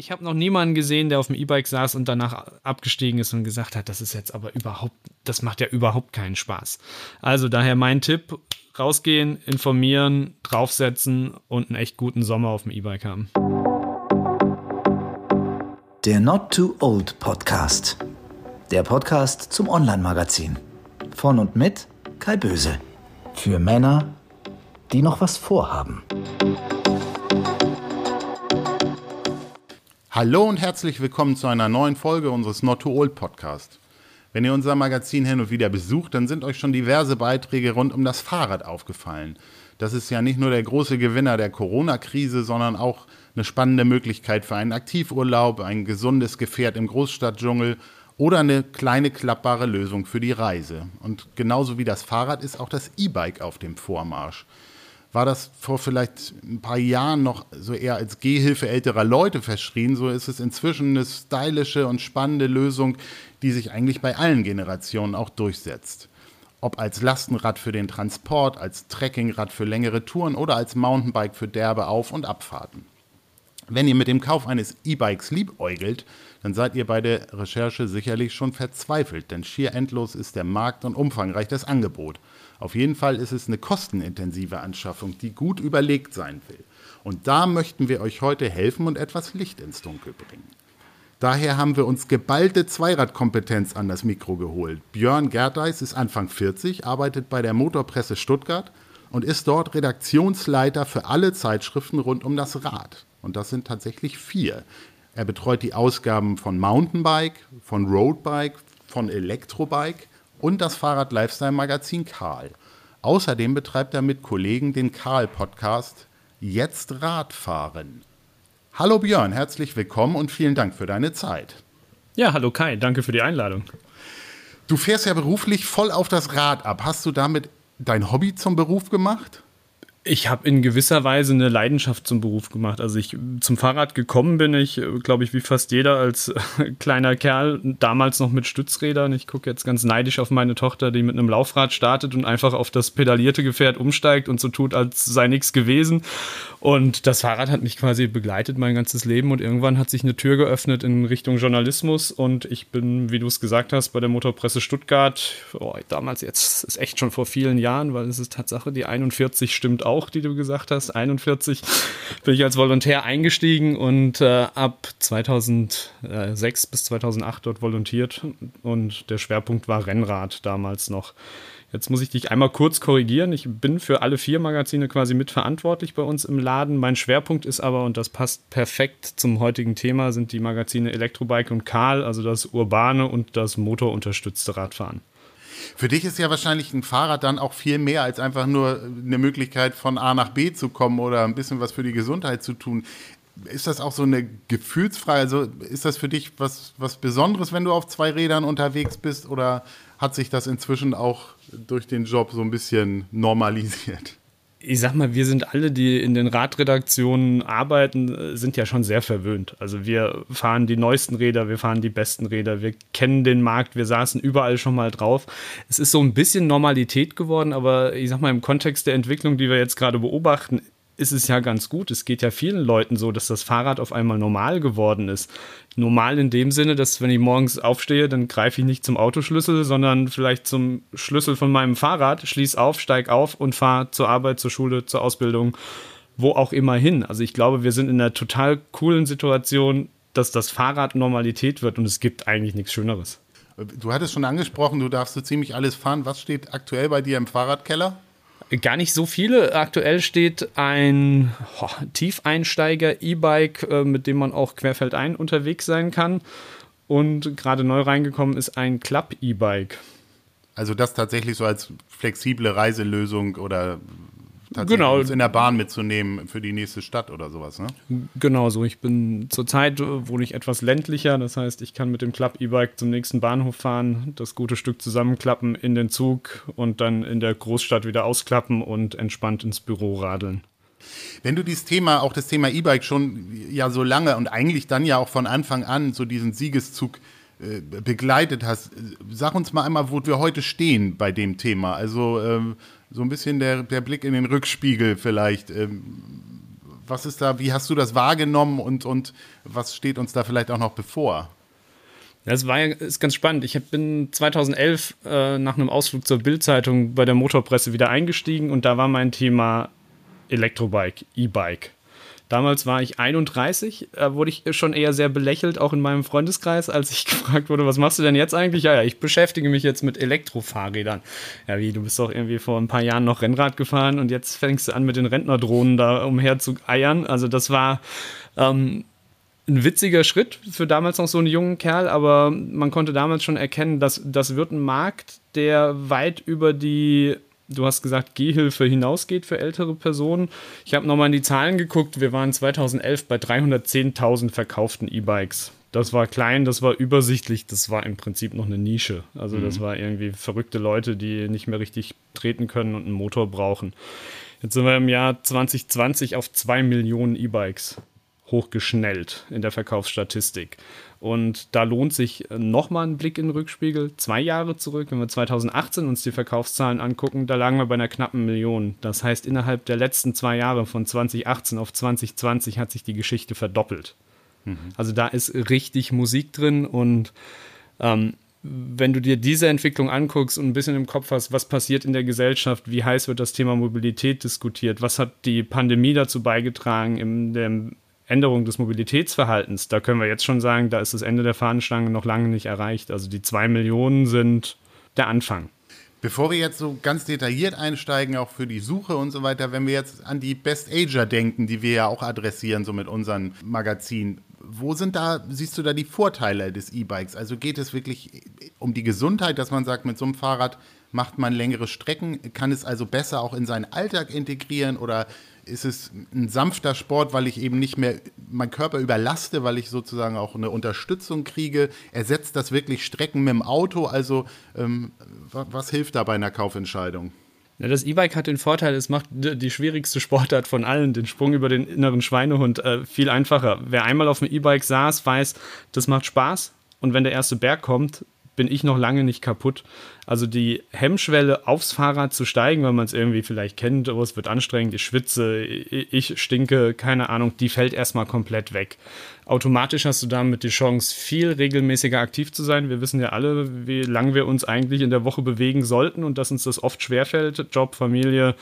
Ich habe noch niemanden gesehen, der auf dem E-Bike saß und danach abgestiegen ist und gesagt hat, das ist jetzt aber überhaupt, das macht ja überhaupt keinen Spaß. Also daher mein Tipp, rausgehen, informieren, draufsetzen und einen echt guten Sommer auf dem E-Bike haben. Der Not Too Old Podcast. Der Podcast zum Online-Magazin. Von und mit Kai Böse. Für Männer, die noch was vorhaben. Hallo und herzlich willkommen zu einer neuen Folge unseres Not Too Old Podcast. Wenn ihr unser Magazin hin und wieder besucht, dann sind euch schon diverse Beiträge rund um das Fahrrad aufgefallen. Das ist ja nicht nur der große Gewinner der Corona-Krise, sondern auch eine spannende Möglichkeit für einen Aktivurlaub, ein gesundes Gefährt im Großstadtdschungel oder eine kleine klappbare Lösung für die Reise. Und genauso wie das Fahrrad ist auch das E-Bike auf dem Vormarsch war das vor vielleicht ein paar Jahren noch so eher als Gehhilfe älterer Leute verschrien. So ist es inzwischen eine stylische und spannende Lösung, die sich eigentlich bei allen Generationen auch durchsetzt. Ob als Lastenrad für den Transport, als Trekkingrad für längere Touren oder als Mountainbike für derbe Auf- und Abfahrten. Wenn ihr mit dem Kauf eines E-Bikes liebäugelt, dann seid ihr bei der Recherche sicherlich schon verzweifelt, denn schier endlos ist der Markt und umfangreich das Angebot. Auf jeden Fall ist es eine kostenintensive Anschaffung, die gut überlegt sein will. Und da möchten wir euch heute helfen und etwas Licht ins Dunkel bringen. Daher haben wir uns geballte Zweiradkompetenz an das Mikro geholt. Björn Gerdeis ist Anfang 40, arbeitet bei der Motorpresse Stuttgart und ist dort Redaktionsleiter für alle Zeitschriften rund um das Rad. Und das sind tatsächlich vier. Er betreut die Ausgaben von Mountainbike, von Roadbike, von Elektrobike und das Fahrrad-Lifestyle-Magazin Karl. Außerdem betreibt er mit Kollegen den Karl-Podcast Jetzt Radfahren. Hallo Björn, herzlich willkommen und vielen Dank für deine Zeit. Ja, hallo Kai, danke für die Einladung. Du fährst ja beruflich voll auf das Rad ab. Hast du damit dein Hobby zum Beruf gemacht? Ich habe in gewisser Weise eine Leidenschaft zum Beruf gemacht. Also ich zum Fahrrad gekommen bin ich, glaube ich, wie fast jeder als äh, kleiner Kerl, damals noch mit Stützrädern. Ich gucke jetzt ganz neidisch auf meine Tochter, die mit einem Laufrad startet und einfach auf das pedalierte Gefährt umsteigt und so tut, als sei nichts gewesen. Und das Fahrrad hat mich quasi begleitet mein ganzes Leben und irgendwann hat sich eine Tür geöffnet in Richtung Journalismus und ich bin, wie du es gesagt hast, bei der Motorpresse Stuttgart, oh, damals jetzt ist echt schon vor vielen Jahren, weil es ist Tatsache, die 41 stimmt auch auch, die du gesagt hast, 41, bin ich als Volontär eingestiegen und äh, ab 2006 bis 2008 dort volontiert und der Schwerpunkt war Rennrad damals noch. Jetzt muss ich dich einmal kurz korrigieren. Ich bin für alle vier Magazine quasi mitverantwortlich bei uns im Laden. Mein Schwerpunkt ist aber, und das passt perfekt zum heutigen Thema, sind die Magazine Elektrobike und Karl, also das urbane und das motorunterstützte Radfahren. Für dich ist ja wahrscheinlich ein Fahrrad dann auch viel mehr als einfach nur eine Möglichkeit von A nach B zu kommen oder ein bisschen was für die Gesundheit zu tun. Ist das auch so eine Gefühlsfrage? Also ist das für dich was, was Besonderes, wenn du auf zwei Rädern unterwegs bist oder hat sich das inzwischen auch durch den Job so ein bisschen normalisiert? Ich sag mal, wir sind alle, die in den Radredaktionen arbeiten, sind ja schon sehr verwöhnt. Also wir fahren die neuesten Räder, wir fahren die besten Räder, wir kennen den Markt, wir saßen überall schon mal drauf. Es ist so ein bisschen Normalität geworden, aber ich sag mal, im Kontext der Entwicklung, die wir jetzt gerade beobachten, ist es ja ganz gut. Es geht ja vielen Leuten so, dass das Fahrrad auf einmal normal geworden ist. Normal in dem Sinne, dass wenn ich morgens aufstehe, dann greife ich nicht zum Autoschlüssel, sondern vielleicht zum Schlüssel von meinem Fahrrad, schließe auf, steige auf und fahre zur Arbeit, zur Schule, zur Ausbildung, wo auch immer hin. Also ich glaube, wir sind in einer total coolen Situation, dass das Fahrrad Normalität wird und es gibt eigentlich nichts Schöneres. Du hattest schon angesprochen, du darfst so ziemlich alles fahren. Was steht aktuell bei dir im Fahrradkeller? Gar nicht so viele. Aktuell steht ein oh, Tiefeinsteiger-E-Bike, äh, mit dem man auch querfeldein unterwegs sein kann. Und gerade neu reingekommen ist ein Klapp-E-Bike. Also das tatsächlich so als flexible Reiselösung oder genau. in der Bahn mitzunehmen für die nächste Stadt oder sowas, ne? Genau so. Ich bin zurzeit wohne ich etwas ländlicher, das heißt, ich kann mit dem Club-E-Bike zum nächsten Bahnhof fahren, das gute Stück zusammenklappen in den Zug und dann in der Großstadt wieder ausklappen und entspannt ins Büro radeln. Wenn du dieses Thema, auch das Thema E-Bike schon ja so lange und eigentlich dann ja auch von Anfang an so diesen Siegeszug äh, begleitet hast, sag uns mal einmal, wo wir heute stehen bei dem Thema. Also ähm, so ein bisschen der, der Blick in den Rückspiegel vielleicht. Ähm, was ist da, wie hast du das wahrgenommen und, und was steht uns da vielleicht auch noch bevor? Das war ist ganz spannend. Ich bin 2011 äh, nach einem Ausflug zur Bildzeitung bei der Motorpresse wieder eingestiegen und da war mein Thema Elektrobike, E-Bike. Damals war ich 31, äh, wurde ich schon eher sehr belächelt, auch in meinem Freundeskreis, als ich gefragt wurde, was machst du denn jetzt eigentlich? Ja, ja, ich beschäftige mich jetzt mit Elektrofahrrädern. Ja, wie, du bist doch irgendwie vor ein paar Jahren noch Rennrad gefahren und jetzt fängst du an, mit den Rentnerdrohnen da umher zu eiern. Also das war ähm, ein witziger Schritt für damals noch so einen jungen Kerl, aber man konnte damals schon erkennen, dass das wird ein Markt, der weit über die du hast gesagt, Gehhilfe hinausgeht für ältere Personen. Ich habe nochmal in die Zahlen geguckt. Wir waren 2011 bei 310.000 verkauften E-Bikes. Das war klein, das war übersichtlich, das war im Prinzip noch eine Nische. Also mhm. das war irgendwie verrückte Leute, die nicht mehr richtig treten können und einen Motor brauchen. Jetzt sind wir im Jahr 2020 auf 2 Millionen E-Bikes hochgeschnellt in der Verkaufsstatistik. Und da lohnt sich nochmal ein Blick in den Rückspiegel. Zwei Jahre zurück, wenn wir 2018 uns die Verkaufszahlen angucken, da lagen wir bei einer knappen Million. Das heißt, innerhalb der letzten zwei Jahre von 2018 auf 2020 hat sich die Geschichte verdoppelt. Mhm. Also da ist richtig Musik drin und ähm, wenn du dir diese Entwicklung anguckst und ein bisschen im Kopf hast, was passiert in der Gesellschaft, wie heiß wird das Thema Mobilität diskutiert, was hat die Pandemie dazu beigetragen, in dem Änderung des Mobilitätsverhaltens, da können wir jetzt schon sagen, da ist das Ende der Fahnenstange noch lange nicht erreicht. Also die zwei Millionen sind der Anfang. Bevor wir jetzt so ganz detailliert einsteigen, auch für die Suche und so weiter, wenn wir jetzt an die Best Ager denken, die wir ja auch adressieren, so mit unseren Magazinen, wo sind da, siehst du da die Vorteile des E-Bikes? Also geht es wirklich um die Gesundheit, dass man sagt, mit so einem Fahrrad macht man längere Strecken, kann es also besser auch in seinen Alltag integrieren oder ist es ein sanfter Sport, weil ich eben nicht mehr meinen Körper überlaste, weil ich sozusagen auch eine Unterstützung kriege. Ersetzt das wirklich Strecken mit dem Auto? Also ähm, was hilft da bei einer Kaufentscheidung? Ja, das E-Bike hat den Vorteil, es macht die schwierigste Sportart von allen, den Sprung über den inneren Schweinehund, äh, viel einfacher. Wer einmal auf dem E-Bike saß, weiß, das macht Spaß. Und wenn der erste Berg kommt, bin ich noch lange nicht kaputt. Also die Hemmschwelle aufs Fahrrad zu steigen, weil man es irgendwie vielleicht kennt, oh, es wird anstrengend, ich schwitze, ich stinke, keine Ahnung, die fällt erstmal komplett weg. Automatisch hast du damit die Chance, viel regelmäßiger aktiv zu sein. Wir wissen ja alle, wie lange wir uns eigentlich in der Woche bewegen sollten und dass uns das oft schwerfällt. Job, Familie,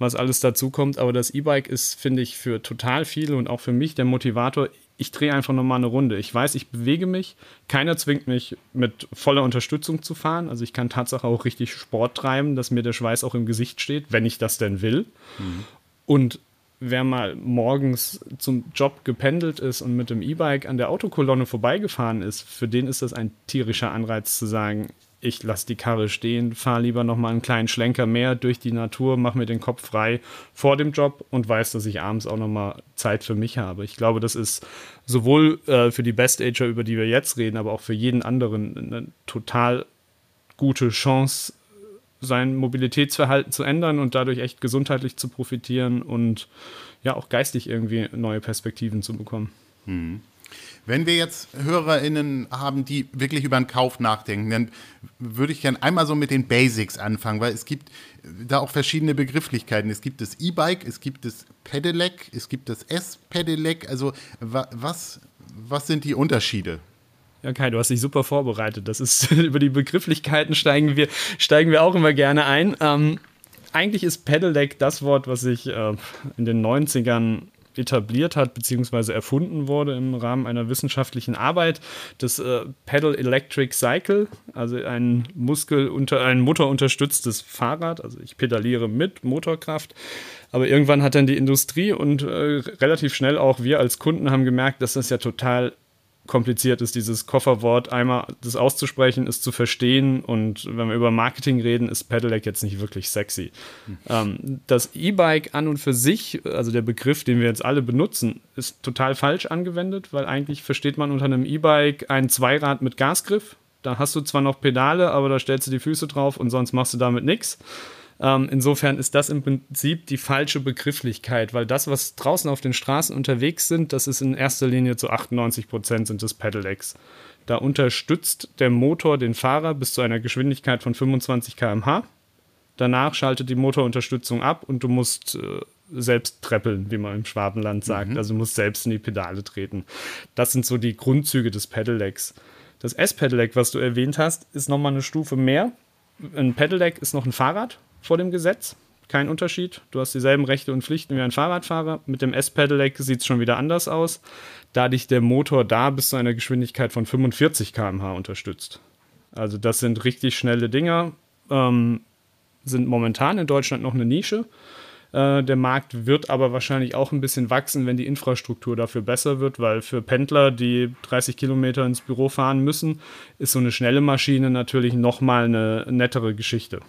was alles dazu kommt. Aber das E-Bike ist, finde ich, für total viele und auch für mich der Motivator ich drehe einfach nochmal eine Runde. Ich weiß, ich bewege mich. Keiner zwingt mich, mit voller Unterstützung zu fahren. Also ich kann Tatsache auch richtig Sport treiben, dass mir der Schweiß auch im Gesicht steht, wenn ich das denn will. Mhm. Und wer mal morgens zum Job gependelt ist und mit dem E-Bike an der Autokolonne vorbeigefahren ist, für den ist das ein tierischer Anreiz zu sagen, ich lasse die Karre stehen, fahre lieber noch mal einen kleinen Schlenker mehr durch die Natur, mache mir den Kopf frei vor dem Job und weiß, dass ich abends auch noch mal Zeit für mich habe. Ich glaube, das ist sowohl äh, für die Best Ager, über die wir jetzt reden, aber auch für jeden anderen eine total gute Chance, sein Mobilitätsverhalten zu ändern und dadurch echt gesundheitlich zu profitieren und ja auch geistig irgendwie neue Perspektiven zu bekommen. Mhm. Wenn wir jetzt HörerInnen haben, die wirklich über einen Kauf nachdenken, dann würde ich gerne einmal so mit den Basics anfangen, weil es gibt da auch verschiedene Begrifflichkeiten. Es gibt das E-Bike, es gibt das Pedelec, es gibt das S-Pedelec. Also was, was sind die Unterschiede? Ja, Kai, du hast dich super vorbereitet. Das ist über die Begrifflichkeiten steigen wir, steigen wir auch immer gerne ein. Ähm, eigentlich ist Pedelec das Wort, was ich äh, in den 90ern etabliert hat, beziehungsweise erfunden wurde im Rahmen einer wissenschaftlichen Arbeit. Das äh, Pedal Electric Cycle, also ein Muskel unter ein motorunterstütztes Fahrrad. Also ich pedaliere mit Motorkraft. Aber irgendwann hat dann die Industrie und äh, relativ schnell auch wir als Kunden haben gemerkt, dass das ja total kompliziert ist, dieses Kofferwort einmal das auszusprechen, ist zu verstehen und wenn wir über Marketing reden, ist Pedelec jetzt nicht wirklich sexy. Mhm. Das E-Bike an und für sich, also der Begriff, den wir jetzt alle benutzen, ist total falsch angewendet, weil eigentlich versteht man unter einem E-Bike ein Zweirad mit Gasgriff. Da hast du zwar noch Pedale, aber da stellst du die Füße drauf und sonst machst du damit nichts. Ähm, insofern ist das im Prinzip die falsche Begrifflichkeit, weil das, was draußen auf den Straßen unterwegs sind, das ist in erster Linie zu 98 Prozent sind das Pedelecs. Da unterstützt der Motor den Fahrer bis zu einer Geschwindigkeit von 25 km/h. Danach schaltet die Motorunterstützung ab und du musst äh, selbst treppeln, wie man im Schwabenland sagt. Mhm. Also du musst selbst in die Pedale treten. Das sind so die Grundzüge des Pedelecs. Das S-Pedelec, was du erwähnt hast, ist nochmal eine Stufe mehr. Ein Pedelec ist noch ein Fahrrad vor dem Gesetz. Kein Unterschied. Du hast dieselben Rechte und Pflichten wie ein Fahrradfahrer. Mit dem S-Pedelec sieht es schon wieder anders aus, da dich der Motor da bis zu einer Geschwindigkeit von 45 km/h unterstützt. Also das sind richtig schnelle Dinger. Ähm, sind momentan in Deutschland noch eine Nische. Äh, der Markt wird aber wahrscheinlich auch ein bisschen wachsen, wenn die Infrastruktur dafür besser wird, weil für Pendler, die 30 Kilometer ins Büro fahren müssen, ist so eine schnelle Maschine natürlich nochmal eine nettere Geschichte.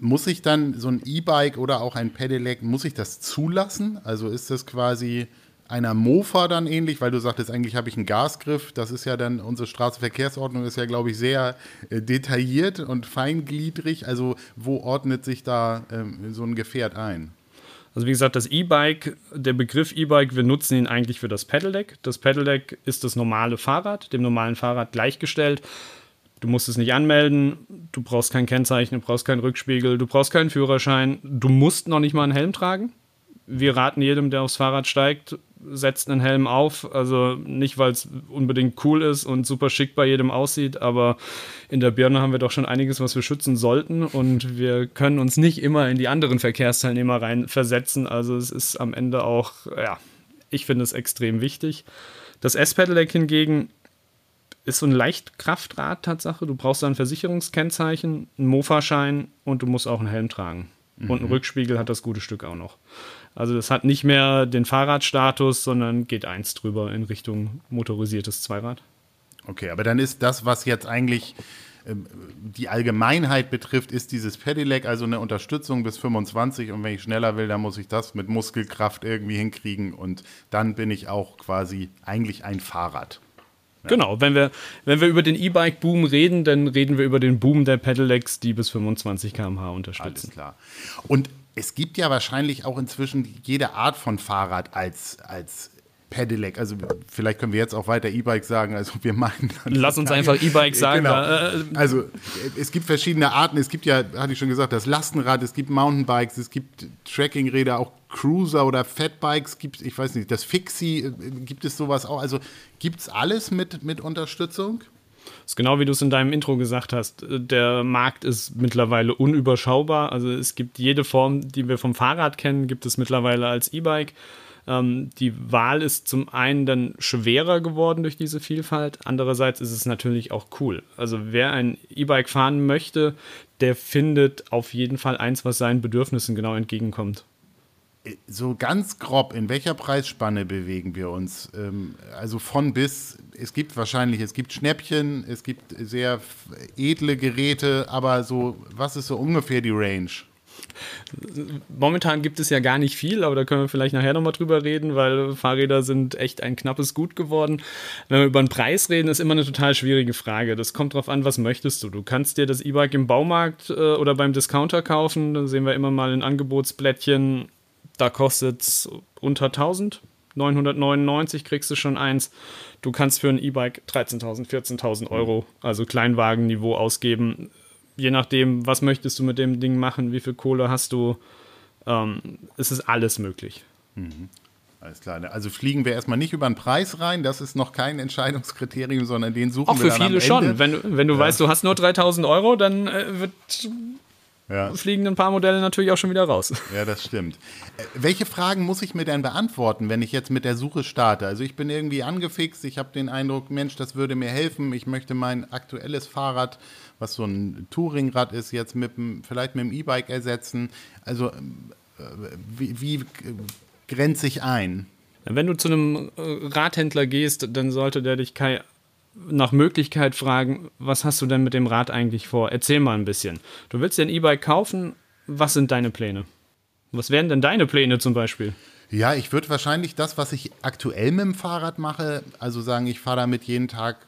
Muss ich dann so ein E-Bike oder auch ein Pedelec, muss ich das zulassen? Also ist das quasi einer Mofa dann ähnlich, weil du sagtest, eigentlich habe ich einen Gasgriff. Das ist ja dann, unsere Straßenverkehrsordnung ist ja, glaube ich, sehr äh, detailliert und feingliedrig. Also wo ordnet sich da ähm, so ein Gefährt ein? Also wie gesagt, das E-Bike, der Begriff E-Bike, wir nutzen ihn eigentlich für das Pedelec. Das Pedelec ist das normale Fahrrad, dem normalen Fahrrad gleichgestellt. Du musst es nicht anmelden, du brauchst kein Kennzeichen, du brauchst keinen Rückspiegel, du brauchst keinen Führerschein, du musst noch nicht mal einen Helm tragen. Wir raten jedem, der aufs Fahrrad steigt, setzt einen Helm auf. Also nicht, weil es unbedingt cool ist und super schick bei jedem aussieht, aber in der Birne haben wir doch schon einiges, was wir schützen sollten und wir können uns nicht immer in die anderen Verkehrsteilnehmer rein versetzen. Also es ist am Ende auch, ja, ich finde es extrem wichtig. Das S-Pedelec hingegen ist so ein Leichtkraftrad Tatsache. Du brauchst ein Versicherungskennzeichen, einen Mofa-Schein und du musst auch einen Helm tragen. Mhm. Und einen Rückspiegel hat das gute Stück auch noch. Also das hat nicht mehr den Fahrradstatus, sondern geht eins drüber in Richtung motorisiertes Zweirad. Okay, aber dann ist das, was jetzt eigentlich ähm, die Allgemeinheit betrifft, ist dieses Pedelec, also eine Unterstützung bis 25 und wenn ich schneller will, dann muss ich das mit Muskelkraft irgendwie hinkriegen und dann bin ich auch quasi eigentlich ein Fahrrad. Genau, wenn wir, wenn wir über den E-Bike-Boom reden, dann reden wir über den Boom der Pedelecs, die bis 25 km/h unterstützen. Alles klar. Und es gibt ja wahrscheinlich auch inzwischen jede Art von Fahrrad als, als Pedelec. Also vielleicht können wir jetzt auch weiter E-Bike sagen. Also wir meinen. Lass uns einfach E-Bike sagen. Genau. Äh, also es gibt verschiedene Arten. Es gibt ja, hatte ich schon gesagt, das Lastenrad. Es gibt Mountainbikes. Es gibt Trekkingräder, auch Cruiser oder Fatbikes. Gibt ich weiß nicht, das Fixie. Äh, gibt es sowas auch? Also gibt es alles mit mit Unterstützung? ist genau wie du es in deinem Intro gesagt hast. Der Markt ist mittlerweile unüberschaubar. Also es gibt jede Form, die wir vom Fahrrad kennen, gibt es mittlerweile als E-Bike. Ähm, die Wahl ist zum einen dann schwerer geworden durch diese Vielfalt. Andererseits ist es natürlich auch cool. Also wer ein E-Bike fahren möchte, der findet auf jeden Fall eins, was seinen Bedürfnissen genau entgegenkommt so ganz grob, in welcher Preisspanne bewegen wir uns? Ähm, also von bis, es gibt wahrscheinlich, es gibt Schnäppchen, es gibt sehr edle Geräte, aber so, was ist so ungefähr die Range? Momentan gibt es ja gar nicht viel, aber da können wir vielleicht nachher nochmal drüber reden, weil Fahrräder sind echt ein knappes Gut geworden. Wenn wir über den Preis reden, ist immer eine total schwierige Frage. Das kommt drauf an, was möchtest du. Du kannst dir das E-Bike im Baumarkt äh, oder beim Discounter kaufen. Da sehen wir immer mal in Angebotsblättchen da kostet es unter 1000. 999 kriegst du schon eins. Du kannst für ein E-Bike 13.000, 14.000 Euro, also Kleinwagenniveau ausgeben. Je nachdem, was möchtest du mit dem Ding machen, wie viel Kohle hast du, ähm, es ist alles möglich. Mhm. Alles klar. Also fliegen wir erstmal nicht über den Preis rein, das ist noch kein Entscheidungskriterium, sondern den suchen Auch wir dann am Ende. Auch für viele schon. Wenn, wenn du ja. weißt, du hast nur 3000 Euro, dann äh, wird ja. fliegen ein paar Modelle natürlich auch schon wieder raus. Ja, das stimmt. Äh, welche Fragen muss ich mir denn beantworten, wenn ich jetzt mit der Suche starte? Also ich bin irgendwie angefixt, ich habe den Eindruck, Mensch, das würde mir helfen. Ich möchte mein aktuelles Fahrrad, was so ein Touringrad ist, jetzt mit vielleicht mit dem E-Bike ersetzen. Also äh, wie, wie grenze ich ein? Wenn du zu einem äh, Radhändler gehst, dann sollte der dich Kai nach Möglichkeit fragen, was hast du denn mit dem Rad eigentlich vor? Erzähl mal ein bisschen. Du willst dir ein E-Bike kaufen, was sind deine Pläne? Was wären denn deine Pläne zum Beispiel? Ja, ich würde wahrscheinlich das, was ich aktuell mit dem Fahrrad mache, also sagen, ich fahre damit jeden Tag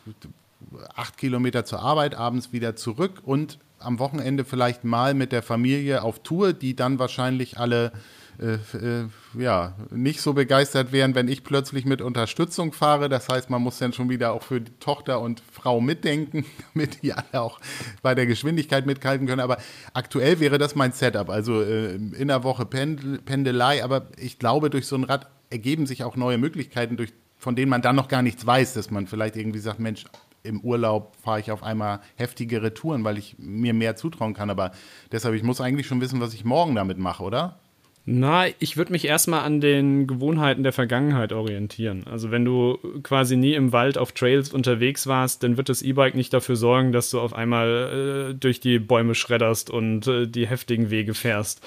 acht Kilometer zur Arbeit, abends wieder zurück und am Wochenende vielleicht mal mit der Familie auf Tour, die dann wahrscheinlich alle äh, äh, ja, nicht so begeistert wären, wenn ich plötzlich mit Unterstützung fahre. Das heißt, man muss dann schon wieder auch für die Tochter und Frau mitdenken, damit die alle auch bei der Geschwindigkeit mithalten können. Aber aktuell wäre das mein Setup. Also äh, in der Woche Pendel, Pendelei, aber ich glaube, durch so ein Rad ergeben sich auch neue Möglichkeiten, durch, von denen man dann noch gar nichts weiß, dass man vielleicht irgendwie sagt, Mensch, im Urlaub fahre ich auf einmal heftigere Touren, weil ich mir mehr zutrauen kann. Aber deshalb, ich muss eigentlich schon wissen, was ich morgen damit mache, oder? Na, ich würde mich erstmal an den Gewohnheiten der Vergangenheit orientieren. Also wenn du quasi nie im Wald auf Trails unterwegs warst, dann wird das E-Bike nicht dafür sorgen, dass du auf einmal äh, durch die Bäume schredderst und äh, die heftigen Wege fährst.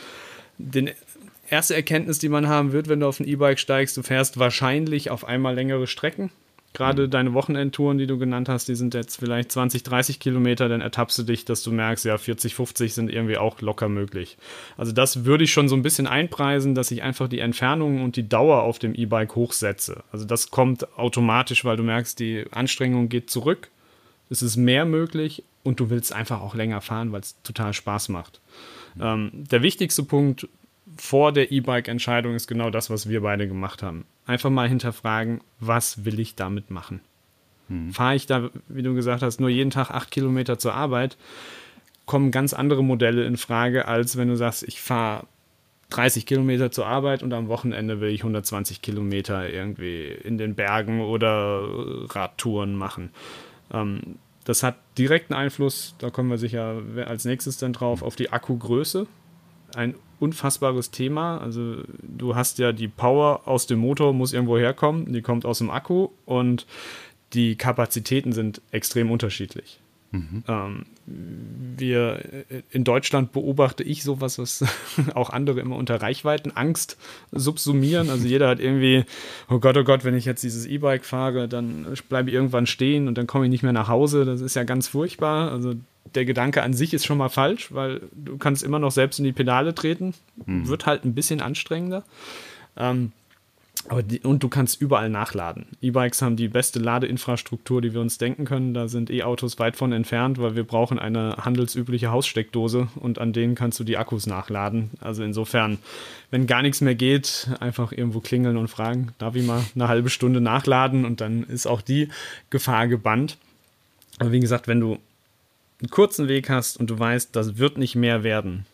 Die erste Erkenntnis, die man haben wird, wenn du auf ein E-Bike steigst, du fährst wahrscheinlich auf einmal längere Strecken Gerade deine Wochenendtouren, die du genannt hast, die sind jetzt vielleicht 20, 30 Kilometer, dann ertappst du dich, dass du merkst, ja, 40, 50 sind irgendwie auch locker möglich. Also das würde ich schon so ein bisschen einpreisen, dass ich einfach die Entfernungen und die Dauer auf dem E-Bike hochsetze. Also das kommt automatisch, weil du merkst, die Anstrengung geht zurück, es ist mehr möglich und du willst einfach auch länger fahren, weil es total Spaß macht. Ähm, der wichtigste Punkt vor der E-Bike-Entscheidung ist genau das, was wir beide gemacht haben. Einfach mal hinterfragen, was will ich damit machen? Hm. Fahre ich da, wie du gesagt hast, nur jeden Tag acht Kilometer zur Arbeit, kommen ganz andere Modelle in Frage, als wenn du sagst, ich fahre 30 Kilometer zur Arbeit und am Wochenende will ich 120 Kilometer irgendwie in den Bergen oder Radtouren machen. Ähm, das hat direkten Einfluss, da kommen wir sicher als nächstes dann drauf, auf die Akkugröße. Ein unfassbares Thema. Also du hast ja die Power aus dem Motor, muss irgendwo herkommen, die kommt aus dem Akku und die Kapazitäten sind extrem unterschiedlich. Mhm. Ähm, wir in Deutschland beobachte ich sowas, was auch andere immer unter Reichweitenangst subsumieren. Also jeder hat irgendwie, oh Gott, oh Gott, wenn ich jetzt dieses E-Bike fahre, dann bleibe ich irgendwann stehen und dann komme ich nicht mehr nach Hause. Das ist ja ganz furchtbar. Also der Gedanke an sich ist schon mal falsch, weil du kannst immer noch selbst in die Pedale treten. Mhm. Wird halt ein bisschen anstrengender. Ähm, aber die, und du kannst überall nachladen. E-Bikes haben die beste Ladeinfrastruktur, die wir uns denken können. Da sind E-Autos weit von entfernt, weil wir brauchen eine handelsübliche Haussteckdose und an denen kannst du die Akkus nachladen. Also insofern, wenn gar nichts mehr geht, einfach irgendwo klingeln und fragen, darf ich mal eine halbe Stunde nachladen und dann ist auch die Gefahr gebannt. Aber wie gesagt, wenn du einen kurzen Weg hast und du weißt, das wird nicht mehr werden,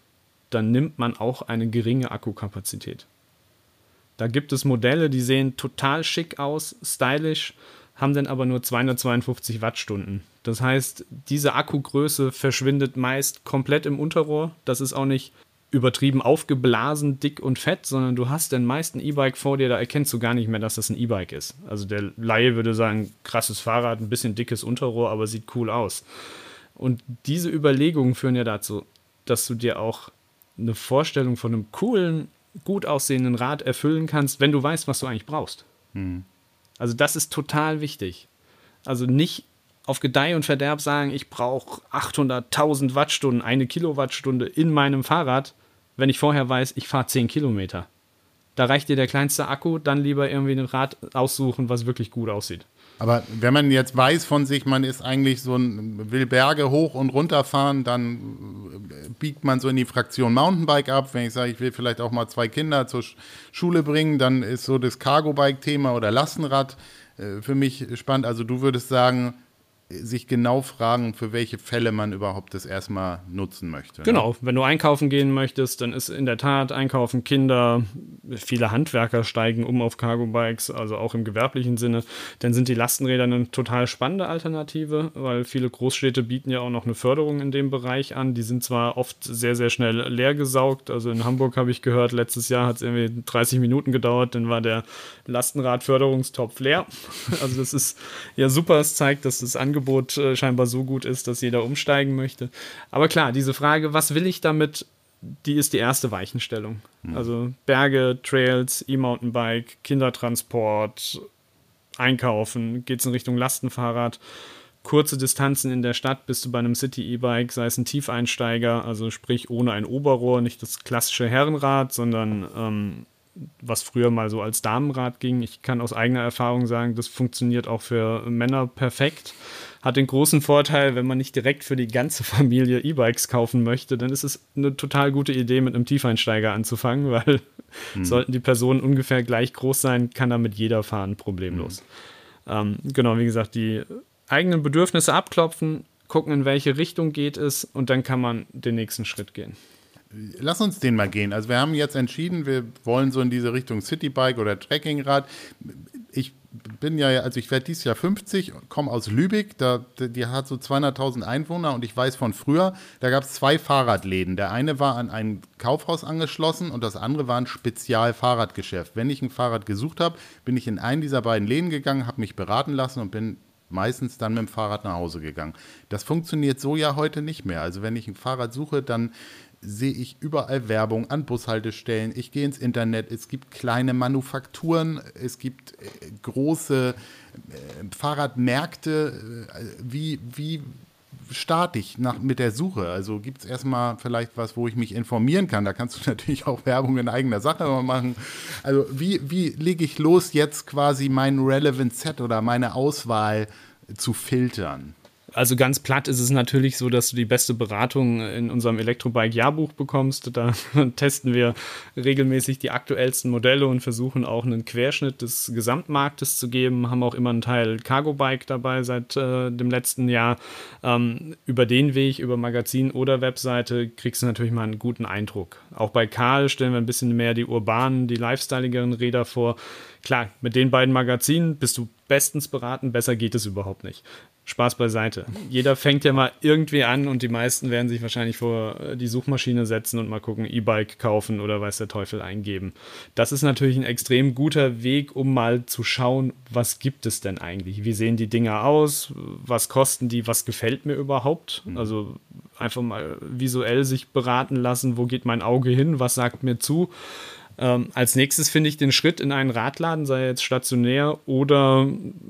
dann nimmt man auch eine geringe Akkukapazität. Da gibt es Modelle, die sehen total schick aus, stylisch, haben dann aber nur 252 Wattstunden. Das heißt, diese Akkugröße verschwindet meist komplett im Unterrohr. Das ist auch nicht übertrieben aufgeblasen, dick und fett, sondern du hast den meisten E-Bike vor dir, da erkennst du gar nicht mehr, dass das ein E-Bike ist. Also der Laie würde sagen, krasses Fahrrad, ein bisschen dickes Unterrohr, aber sieht cool aus. Und diese Überlegungen führen ja dazu, dass du dir auch eine Vorstellung von einem coolen, gut aussehenden Rad erfüllen kannst, wenn du weißt, was du eigentlich brauchst. Mhm. Also das ist total wichtig. Also nicht auf Gedeih und Verderb sagen, ich brauche 800.000 Wattstunden, eine Kilowattstunde in meinem Fahrrad, wenn ich vorher weiß, ich fahre 10 Kilometer. Da reicht dir der kleinste Akku, dann lieber irgendwie ein Rad aussuchen, was wirklich gut aussieht. Aber wenn man jetzt weiß von sich, man ist eigentlich so ein, will Berge hoch und runter fahren, dann biegt man so in die Fraktion Mountainbike ab. Wenn ich sage, ich will vielleicht auch mal zwei Kinder zur Schule bringen, dann ist so das Cargo-Bike-Thema oder Lastenrad äh, für mich spannend. Also du würdest sagen, sich genau fragen, für welche Fälle man überhaupt das erstmal nutzen möchte. Ne? Genau, wenn du einkaufen gehen möchtest, dann ist in der Tat Einkaufen Kinder, viele Handwerker steigen um auf Cargo-Bikes, also auch im gewerblichen Sinne, dann sind die Lastenräder eine total spannende Alternative, weil viele Großstädte bieten ja auch noch eine Förderung in dem Bereich an. Die sind zwar oft sehr, sehr schnell leer gesaugt, also in Hamburg habe ich gehört, letztes Jahr hat es irgendwie 30 Minuten gedauert, dann war der Lastenradförderungstopf leer. Also das ist ja super, es zeigt, dass das Angebot Angebot äh, scheinbar so gut ist, dass jeder umsteigen möchte. Aber klar, diese Frage, was will ich damit, die ist die erste Weichenstellung. Mhm. Also Berge, Trails, E-Mountainbike, Kindertransport, Einkaufen, geht es in Richtung Lastenfahrrad. Kurze Distanzen in der Stadt bist du bei einem City-E-Bike, sei es ein Tiefeinsteiger, also sprich ohne ein Oberrohr, nicht das klassische Herrenrad, sondern ähm, was früher mal so als Damenrad ging. Ich kann aus eigener Erfahrung sagen, das funktioniert auch für Männer perfekt. Hat den großen Vorteil, wenn man nicht direkt für die ganze Familie E-Bikes kaufen möchte, dann ist es eine total gute Idee, mit einem Tiefeinsteiger anzufangen, weil hm. sollten die Personen ungefähr gleich groß sein, kann damit jeder fahren, problemlos. Hm. Ähm, genau, wie gesagt, die eigenen Bedürfnisse abklopfen, gucken, in welche Richtung geht es und dann kann man den nächsten Schritt gehen. Lass uns den mal gehen. Also wir haben jetzt entschieden, wir wollen so in diese Richtung Citybike oder Trekkingrad. Ich bin ja, also ich werde dieses Jahr 50, komme aus Lübeck, da, die hat so 200.000 Einwohner und ich weiß von früher, da gab es zwei Fahrradläden. Der eine war an ein Kaufhaus angeschlossen und das andere war ein Spezialfahrradgeschäft. Wenn ich ein Fahrrad gesucht habe, bin ich in einen dieser beiden Läden gegangen, habe mich beraten lassen und bin meistens dann mit dem Fahrrad nach Hause gegangen. Das funktioniert so ja heute nicht mehr. Also wenn ich ein Fahrrad suche, dann sehe ich überall Werbung an Bushaltestellen. Ich gehe ins Internet. Es gibt kleine Manufakturen. Es gibt äh, große äh, Fahrradmärkte. Äh, wie, wie starte ich nach, mit der Suche? Also gibt es erstmal vielleicht was, wo ich mich informieren kann? Da kannst du natürlich auch Werbung in eigener Sache machen. Also wie, wie lege ich los, jetzt quasi mein Relevant Set oder meine Auswahl zu filtern? Also ganz platt ist es natürlich so, dass du die beste Beratung in unserem Elektrobike-Jahrbuch bekommst. Da testen wir regelmäßig die aktuellsten Modelle und versuchen auch einen Querschnitt des Gesamtmarktes zu geben. Haben auch immer einen Teil Cargo-Bike dabei seit äh, dem letzten Jahr. Ähm, über den Weg, über Magazin oder Webseite, kriegst du natürlich mal einen guten Eindruck. Auch bei Karl stellen wir ein bisschen mehr die urbanen, die lifestyleigeren Räder vor. Klar, mit den beiden Magazinen bist du bestens beraten, besser geht es überhaupt nicht. Spaß beiseite. Jeder fängt ja mal irgendwie an und die meisten werden sich wahrscheinlich vor äh, die Suchmaschine setzen und mal gucken, E-Bike kaufen oder weiß der Teufel eingeben. Das ist natürlich ein extrem guter Weg, um mal zu schauen, was gibt es denn eigentlich? Wie sehen die Dinger aus? Was kosten die? Was gefällt mir überhaupt? Mhm. Also einfach mal visuell sich beraten lassen, wo geht mein Auge hin? Was sagt mir zu? Ähm, als nächstes finde ich den Schritt in einen Radladen, sei jetzt stationär oder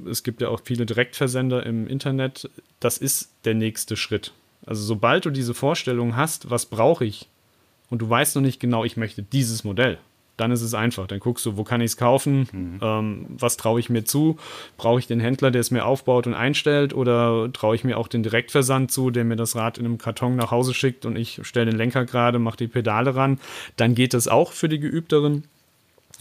es gibt ja auch viele Direktversender im Internet. Das ist der nächste Schritt. Also sobald du diese Vorstellung hast, was brauche ich und du weißt noch nicht genau, ich möchte dieses Modell, dann ist es einfach. Dann guckst du, wo kann ich es kaufen, mhm. ähm, was traue ich mir zu, brauche ich den Händler, der es mir aufbaut und einstellt oder traue ich mir auch den Direktversand zu, der mir das Rad in einem Karton nach Hause schickt und ich stelle den Lenker gerade, mache die Pedale ran. Dann geht es auch für die Geübteren.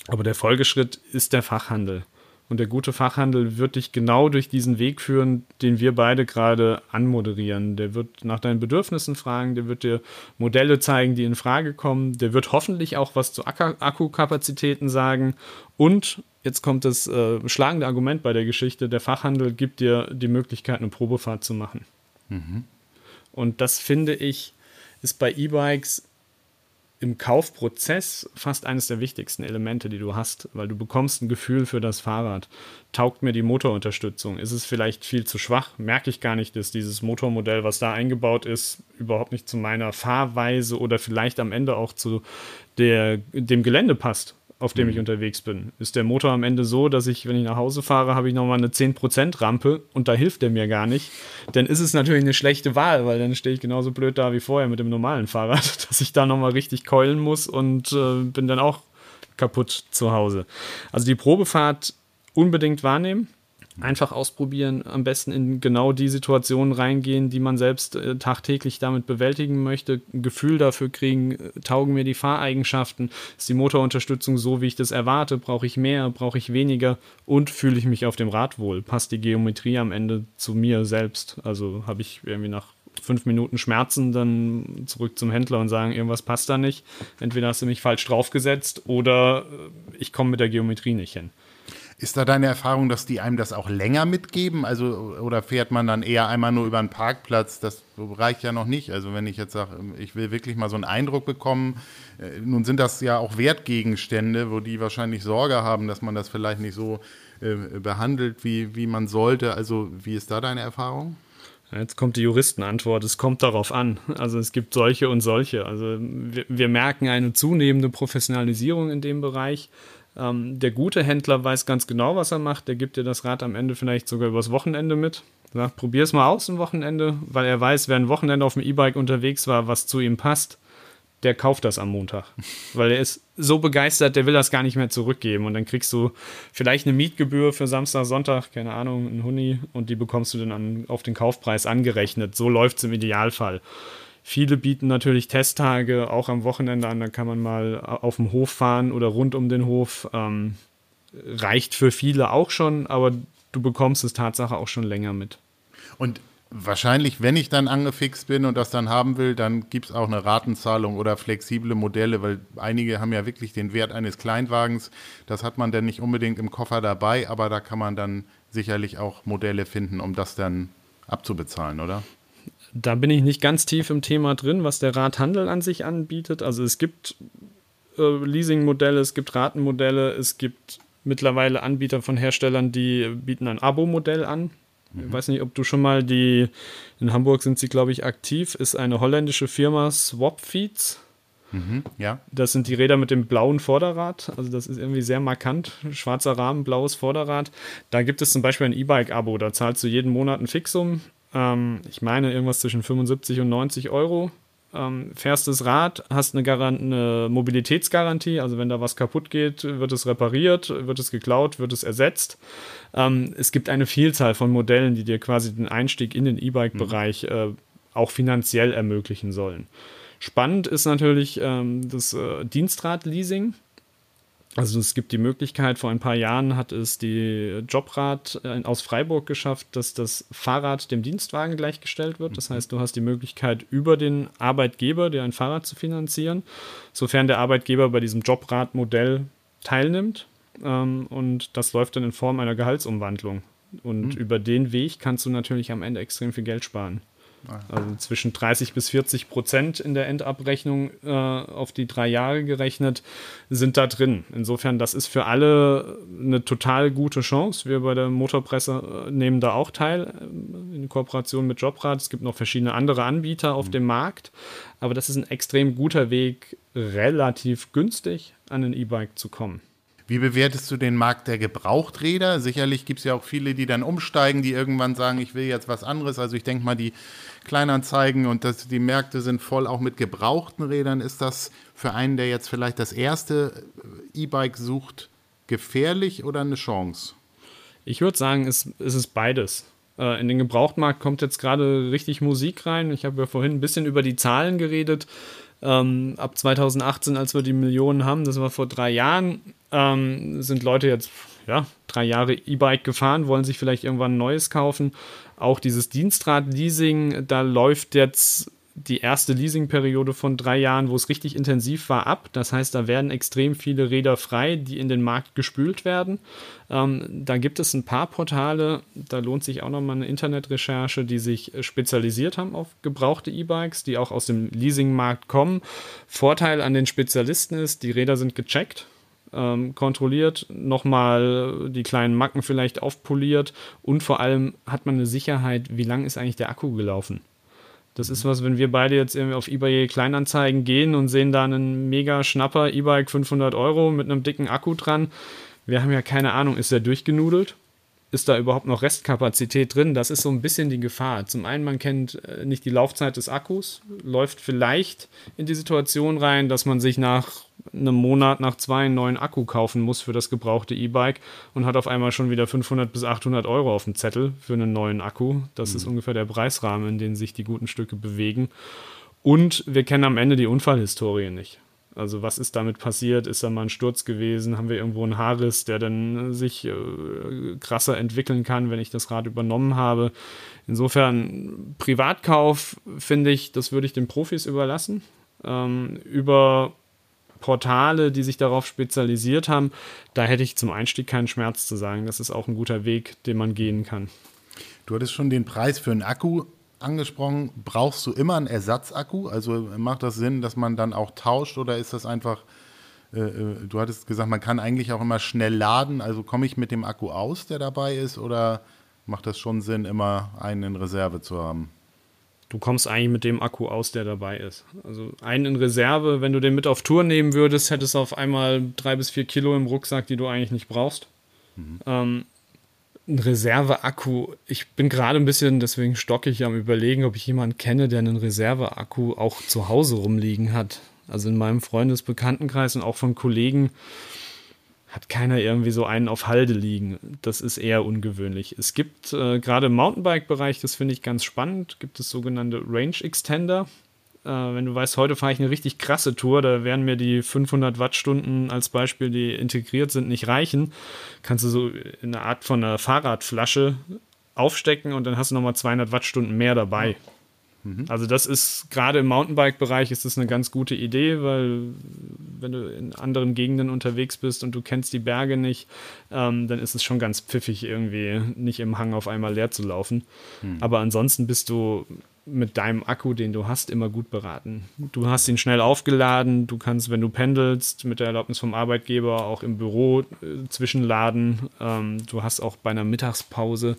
Aber der Folgeschritt ist der Fachhandel. Und der gute Fachhandel wird dich genau durch diesen Weg führen, den wir beide gerade anmoderieren. Der wird nach deinen Bedürfnissen fragen, der wird dir Modelle zeigen, die in Frage kommen, der wird hoffentlich auch was zu Akkukapazitäten sagen und jetzt kommt das äh, schlagende Argument bei der Geschichte, der Fachhandel gibt dir die Möglichkeit, eine Probefahrt zu machen. Mhm. Und das finde ich, ist bei E-Bikes im Kaufprozess fast eines der wichtigsten Elemente, die du hast, weil du bekommst ein Gefühl für das Fahrrad. Taugt mir die Motorunterstützung? Ist es vielleicht viel zu schwach? Merke ich gar nicht, dass dieses Motormodell, was da eingebaut ist, überhaupt nicht zu meiner Fahrweise oder vielleicht am Ende auch zu der, dem Gelände passt? Auf dem mhm. ich unterwegs bin. Ist der Motor am Ende so, dass ich, wenn ich nach Hause fahre, habe ich nochmal eine 10% Rampe und da hilft der mir gar nicht, dann ist es natürlich eine schlechte Wahl, weil dann stehe ich genauso blöd da wie vorher mit dem normalen Fahrrad, dass ich da nochmal richtig keulen muss und äh, bin dann auch kaputt zu Hause. Also die Probefahrt unbedingt wahrnehmen einfach ausprobieren, am besten in genau die Situationen reingehen, die man selbst äh, tagtäglich damit bewältigen möchte, ein Gefühl dafür kriegen, äh, taugen mir die Fahreigenschaften, ist die Motorunterstützung so, wie ich das erwarte, brauche ich mehr, brauche ich weniger und fühle ich mich auf dem Rad wohl, passt die Geometrie am Ende zu mir selbst, also habe ich irgendwie nach fünf Minuten Schmerzen, dann zurück zum Händler und sagen, irgendwas passt da nicht. Entweder hast du mich falsch draufgesetzt oder äh, ich komme mit der Geometrie nicht hin. Ist da deine Erfahrung, dass die einem das auch länger mitgeben? Also, oder fährt man dann eher einmal nur über einen Parkplatz? Das reicht ja noch nicht. Also, wenn ich jetzt sage, ich will wirklich mal so einen Eindruck bekommen, äh, nun sind das ja auch Wertgegenstände, wo die wahrscheinlich Sorge haben, dass man das vielleicht nicht so äh, behandelt, wie, wie man sollte. Also, wie ist da deine Erfahrung? Jetzt kommt die Juristenantwort, es kommt darauf an. Also es gibt solche und solche. Also wir, wir merken eine zunehmende Professionalisierung in dem Bereich. Ähm, der gute Händler weiß ganz genau, was er macht. Der gibt dir das Rad am Ende vielleicht sogar übers Wochenende mit. Sagt, probier's mal aus ein Wochenende, weil er weiß, wer ein Wochenende auf dem E-Bike unterwegs war, was zu ihm passt. der kauft das am Montag. Weil er ist so begeistert, der will das gar nicht mehr zurückgeben. Und dann kriegst du vielleicht eine Mietgebühr für Samstag, Sonntag, keine Ahnung, ein Huni, und die bekommst du dann an, auf den Kaufpreis angerechnet. So läuft es im Idealfall. Viele bieten natürlich Testtage auch am Wochenende an, da kann man mal auf dem Hof fahren oder rund um den Hof. Ähm, reicht für viele auch schon, aber du bekommst es Tatsache auch schon länger mit. Und wahrscheinlich, wenn ich dann angefixt bin und das dann haben will, dann gibt es auch eine Ratenzahlung oder flexible Modelle, weil einige haben ja wirklich den Wert eines Kleinwagens. Das hat man dann nicht unbedingt im Koffer dabei, aber da kann man dann sicherlich auch Modelle finden, um das dann abzubezahlen, oder? Da bin ich nicht ganz tief im Thema drin, was der Radhandel an sich anbietet. Also es gibt äh, Leasingmodelle, es gibt Ratenmodelle, es gibt mittlerweile Anbieter von Herstellern, die bieten ein Abo-Modell an. Mhm. Ich weiß nicht, ob du schon mal die, in Hamburg sind sie, glaube ich, aktiv, ist eine holländische Firma Swapfeeds. Mhm, ja. Das sind die Räder mit dem blauen Vorderrad. Also das ist irgendwie sehr markant. Schwarzer Rahmen, blaues Vorderrad. Da gibt es zum Beispiel ein E-Bike-Abo. Da zahlst du jeden Monat ein Fixum. Ähm, ich meine irgendwas zwischen 75 und 90 Euro ähm, fährst das Rad, hast eine, Garant eine Mobilitätsgarantie, also wenn da was kaputt geht, wird es repariert, wird es geklaut, wird es ersetzt. Ähm, es gibt eine Vielzahl von Modellen, die dir quasi den Einstieg in den E-Bike-Bereich mhm. äh, auch finanziell ermöglichen sollen. Spannend ist natürlich ähm, das äh, Dienstrad-Leasing. Also es gibt die Möglichkeit, vor ein paar Jahren hat es die Jobrad äh, aus Freiburg geschafft, dass das Fahrrad dem Dienstwagen gleichgestellt wird. Das mhm. heißt, du hast die Möglichkeit, über den Arbeitgeber dir ein Fahrrad zu finanzieren, sofern der Arbeitgeber bei diesem Jobrad-Modell teilnimmt. Ähm, und das läuft dann in Form einer Gehaltsumwandlung. Und mhm. über den Weg kannst du natürlich am Ende extrem viel Geld sparen. Also zwischen 30 bis 40 Prozent in der Endabrechnung äh, auf die drei Jahre gerechnet sind da drin. Insofern, das ist für alle eine total gute Chance. Wir bei der Motorpresse äh, nehmen da auch teil äh, in Kooperation mit Jobrad. Es gibt noch verschiedene andere Anbieter auf mhm. dem Markt, aber das ist ein extrem guter Weg, relativ günstig an ein E-Bike zu kommen. Wie bewertest du den Markt der Gebrauchträder? Sicherlich gibt es ja auch viele, die dann umsteigen, die irgendwann sagen, ich will jetzt was anderes. Also ich denke mal, die Kleinanzeigen und das, die Märkte sind voll auch mit gebrauchten Rädern. Ist das für einen, der jetzt vielleicht das erste E-Bike sucht, gefährlich oder eine Chance? Ich würde sagen, es, es ist beides. Äh, in den Gebrauchtmarkt kommt jetzt gerade richtig Musik rein. Ich habe ja vorhin ein bisschen über die Zahlen geredet. Ähm, ab 2018, als wir die Millionen haben, das war vor drei Jahren, ähm, sind Leute jetzt ja, drei Jahre E-Bike gefahren, wollen sich vielleicht irgendwann ein neues kaufen. Auch dieses Dienstrad-Leasing, da läuft jetzt die erste Leasingperiode von drei Jahren, wo es richtig intensiv war, ab. Das heißt, da werden extrem viele Räder frei, die in den Markt gespült werden. Ähm, da gibt es ein paar Portale, da lohnt sich auch nochmal eine Internetrecherche, die sich spezialisiert haben auf gebrauchte E-Bikes, die auch aus dem Leasingmarkt kommen. Vorteil an den Spezialisten ist, die Räder sind gecheckt ähm, kontrolliert, nochmal die kleinen Macken vielleicht aufpoliert und vor allem hat man eine Sicherheit, wie lang ist eigentlich der Akku gelaufen. Das ist was, wenn wir beide jetzt irgendwie auf eBay Kleinanzeigen gehen und sehen da einen mega Schnapper E-Bike 500 Euro mit einem dicken Akku dran. Wir haben ja keine Ahnung, ist der durchgenudelt? Ist da überhaupt noch Restkapazität drin? Das ist so ein bisschen die Gefahr. Zum einen, man kennt äh, nicht die Laufzeit des Akkus, läuft vielleicht in die Situation rein, dass man sich nach einem Monat, nach zwei einen neuen Akku kaufen muss für das gebrauchte E-Bike und hat auf einmal schon wieder 500 bis 800 Euro auf dem Zettel für einen neuen Akku. Das mhm. ist ungefähr der Preisrahmen, in dem sich die guten Stücke bewegen. Und wir kennen am Ende die Unfallhistorie nicht. Also was ist damit passiert? Ist da mal ein Sturz gewesen? Haben wir irgendwo einen Haarriss, der dann sich äh, krasser entwickeln kann, wenn ich das Rad übernommen habe? Insofern Privatkauf finde ich, das würde ich den Profis überlassen. Ähm, über Portale, die sich darauf spezialisiert haben, da hätte ich zum Einstieg keinen Schmerz zu sagen. Das ist auch ein guter Weg, den man gehen kann. Du hattest schon den Preis für einen Akku angesprochen, brauchst du immer einen Ersatzakku? Also macht das Sinn, dass man dann auch tauscht oder ist das einfach, äh, äh, du hattest gesagt, man kann eigentlich auch immer schnell laden, also komme ich mit dem Akku aus, der dabei ist oder macht das schon Sinn, immer einen in Reserve zu haben? Du kommst eigentlich mit dem Akku aus, der dabei ist. Also einen in Reserve, wenn du den mit auf Tour nehmen würdest, hättest du auf einmal drei bis vier Kilo im Rucksack, die du eigentlich nicht brauchst. Mhm. Ähm, ein Reserveakku. Ich bin gerade ein bisschen, deswegen stocke ich am überlegen, ob ich jemanden kenne, der einen Reserveakku auch zu Hause rumliegen hat. Also in meinem Freundesbekanntenkreis und auch von Kollegen hat keiner irgendwie so einen auf Halde liegen. Das ist eher ungewöhnlich. Es gibt äh, gerade im Mountainbike-Bereich, das finde ich ganz spannend, gibt es sogenannte Range Extender. Äh, wenn du weißt, heute fahre ich eine richtig krasse Tour, da werden mir die 500 Wattstunden als Beispiel, die integriert sind, nicht reichen. Kannst du so in einer Art von einer Fahrradflasche aufstecken und dann hast du nochmal 200 Wattstunden mehr dabei. Mhm. Also das ist gerade im Mountainbike-Bereich ist das eine ganz gute Idee, weil wenn du in anderen Gegenden unterwegs bist und du kennst die Berge nicht, ähm, dann ist es schon ganz pfiffig irgendwie nicht im Hang auf einmal leer zu laufen. Mhm. Aber ansonsten bist du mit deinem Akku, den du hast, immer gut beraten. Du hast ihn schnell aufgeladen, du kannst, wenn du pendelst, mit der Erlaubnis vom Arbeitgeber auch im Büro äh, zwischenladen. Ähm, du hast auch bei einer Mittagspause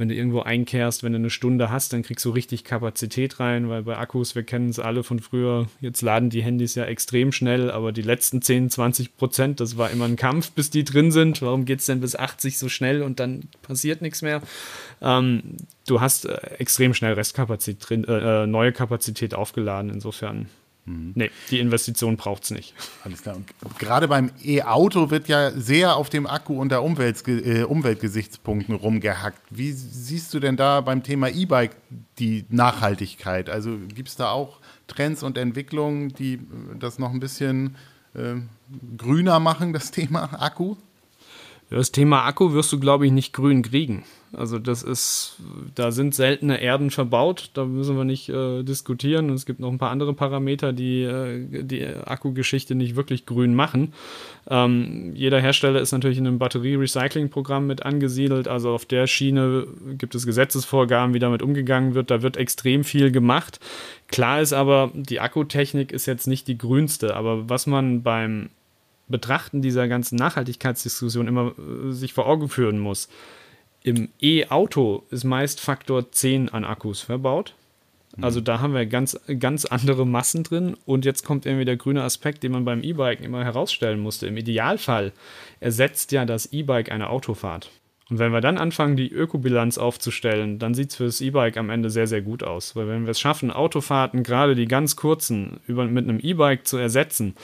wenn du irgendwo einkehrst, wenn du eine Stunde hast, dann kriegst du richtig Kapazität rein, weil bei Akkus, wir kennen es alle von früher, jetzt laden die Handys ja extrem schnell, aber die letzten 10, 20 Prozent, das war immer ein Kampf, bis die drin sind. Warum geht es denn bis 80 so schnell und dann passiert nichts mehr? Ähm, du hast äh, extrem schnell Restkapazität drin, äh, äh neue Kapazität aufgeladen, insofern Mhm. Nee, die Investition braucht es nicht. Alles klar. Und gerade beim E-Auto wird ja sehr auf dem Akku unter Umwelt, äh, Umweltgesichtspunkten rumgehackt. Wie siehst du denn da beim Thema E-Bike die Nachhaltigkeit? Also gibt es da auch Trends und Entwicklungen, die äh, das noch ein bisschen äh, grüner machen, das Thema Akku? Das Thema Akku wirst du, glaube ich, nicht grün kriegen. Also das ist, da sind seltene Erden verbaut, da müssen wir nicht äh, diskutieren. Und es gibt noch ein paar andere Parameter, die äh, die Akkugeschichte nicht wirklich grün machen. Ähm, jeder Hersteller ist natürlich in einem Batterie-Recycling-Programm mit angesiedelt. Also auf der Schiene gibt es Gesetzesvorgaben, wie damit umgegangen wird. Da wird extrem viel gemacht. Klar ist aber, die Akkutechnik ist jetzt nicht die grünste. Aber was man beim Betrachten dieser ganzen Nachhaltigkeitsdiskussion immer äh, sich vor Augen führen muss, im E-Auto ist meist Faktor 10 an Akkus verbaut. Mhm. Also da haben wir ganz, ganz andere Massen drin. Und jetzt kommt irgendwie der grüne Aspekt, den man beim E-Bike immer herausstellen musste. Im Idealfall ersetzt ja das E-Bike eine Autofahrt. Und wenn wir dann anfangen, die Ökobilanz aufzustellen, dann sieht es für das E-Bike am Ende sehr, sehr gut aus. Weil wenn wir es schaffen, Autofahrten, gerade die ganz kurzen, über, mit einem E-Bike zu ersetzen,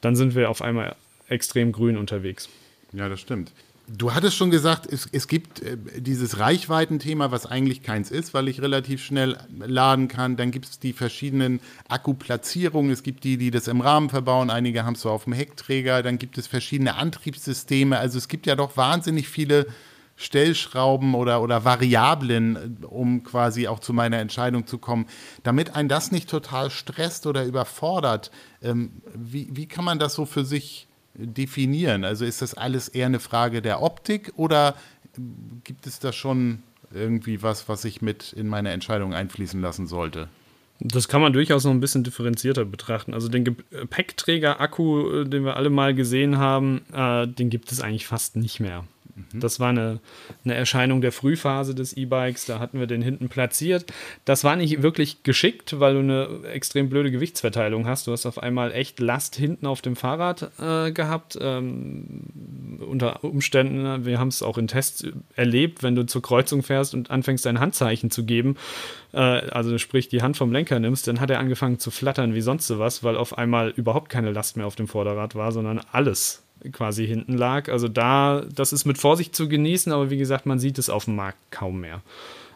dann sind wir auf einmal extrem grün unterwegs. Ja, das stimmt. Du hattest schon gesagt, es, es gibt äh, dieses Reichweitenthema, was eigentlich keins ist, weil ich relativ schnell laden kann. Dann gibt es die verschiedenen Akkuplatzierungen. Es gibt die, die das im Rahmen verbauen. Einige haben es so auf dem Heckträger. Dann gibt es verschiedene Antriebssysteme. Also es gibt ja doch wahnsinnig viele Stellschrauben oder, oder Variablen, um quasi auch zu meiner Entscheidung zu kommen. Damit ein das nicht total stresst oder überfordert, ähm, wie, wie kann man das so für sich definieren? Also ist das alles eher eine Frage der Optik oder gibt es da schon irgendwie was, was ich mit in meine Entscheidung einfließen lassen sollte? Das kann man durchaus noch ein bisschen differenzierter betrachten. Also den Gepäckträger-Akku, äh, den wir alle mal gesehen haben, äh, den gibt es eigentlich fast nicht mehr. Mhm. Das war eine, eine Erscheinung der Frühphase des E-Bikes. Da hatten wir den hinten platziert. Das war nicht wirklich geschickt, weil du eine extrem blöde Gewichtsverteilung hast. Du hast auf einmal echt Last hinten auf dem Fahrrad äh, gehabt. Ähm, unter Umständen, wir haben es auch in Tests erlebt, wenn du zur Kreuzung fährst und anfängst dein Handzeichen zu geben, äh, also sprich die Hand vom Lenker nimmst, dann hat er angefangen zu flattern wie sonst was, weil auf einmal überhaupt keine Last mehr auf dem Vorderrad war, sondern alles quasi hinten lag. Also da, das ist mit Vorsicht zu genießen, aber wie gesagt, man sieht es auf dem Markt kaum mehr.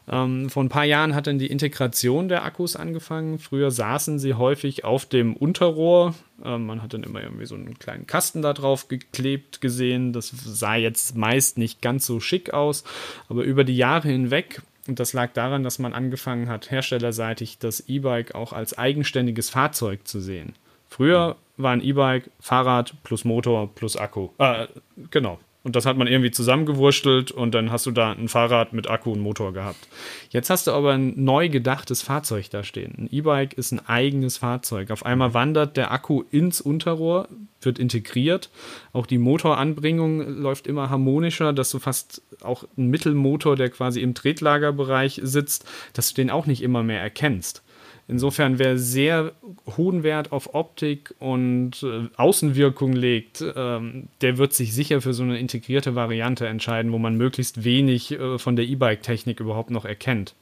Ähm, vor ein paar Jahren hat dann die Integration der Akkus angefangen. Früher saßen sie häufig auf dem Unterrohr. Ähm, man hat dann immer irgendwie so einen kleinen Kasten da drauf geklebt gesehen. Das sah jetzt meist nicht ganz so schick aus, aber über die Jahre hinweg und das lag daran, dass man angefangen hat, herstellerseitig das E-Bike auch als eigenständiges Fahrzeug zu sehen. Früher war ein E-Bike Fahrrad plus Motor plus Akku. Äh, genau. Und das hat man irgendwie zusammengewurstelt und dann hast du da ein Fahrrad mit Akku und Motor gehabt. Jetzt hast du aber ein neu gedachtes Fahrzeug da stehen. Ein E-Bike ist ein eigenes Fahrzeug. Auf einmal wandert der Akku ins Unterrohr, wird integriert. Auch die Motoranbringung läuft immer harmonischer, dass du fast auch einen Mittelmotor, der quasi im Tretlagerbereich sitzt, dass du den auch nicht immer mehr erkennst. Insofern, wer sehr hohen Wert auf Optik und äh, Außenwirkung legt, ähm, der wird sich sicher für so eine integrierte Variante entscheiden, wo man möglichst wenig äh, von der E-Bike-Technik überhaupt noch erkennt.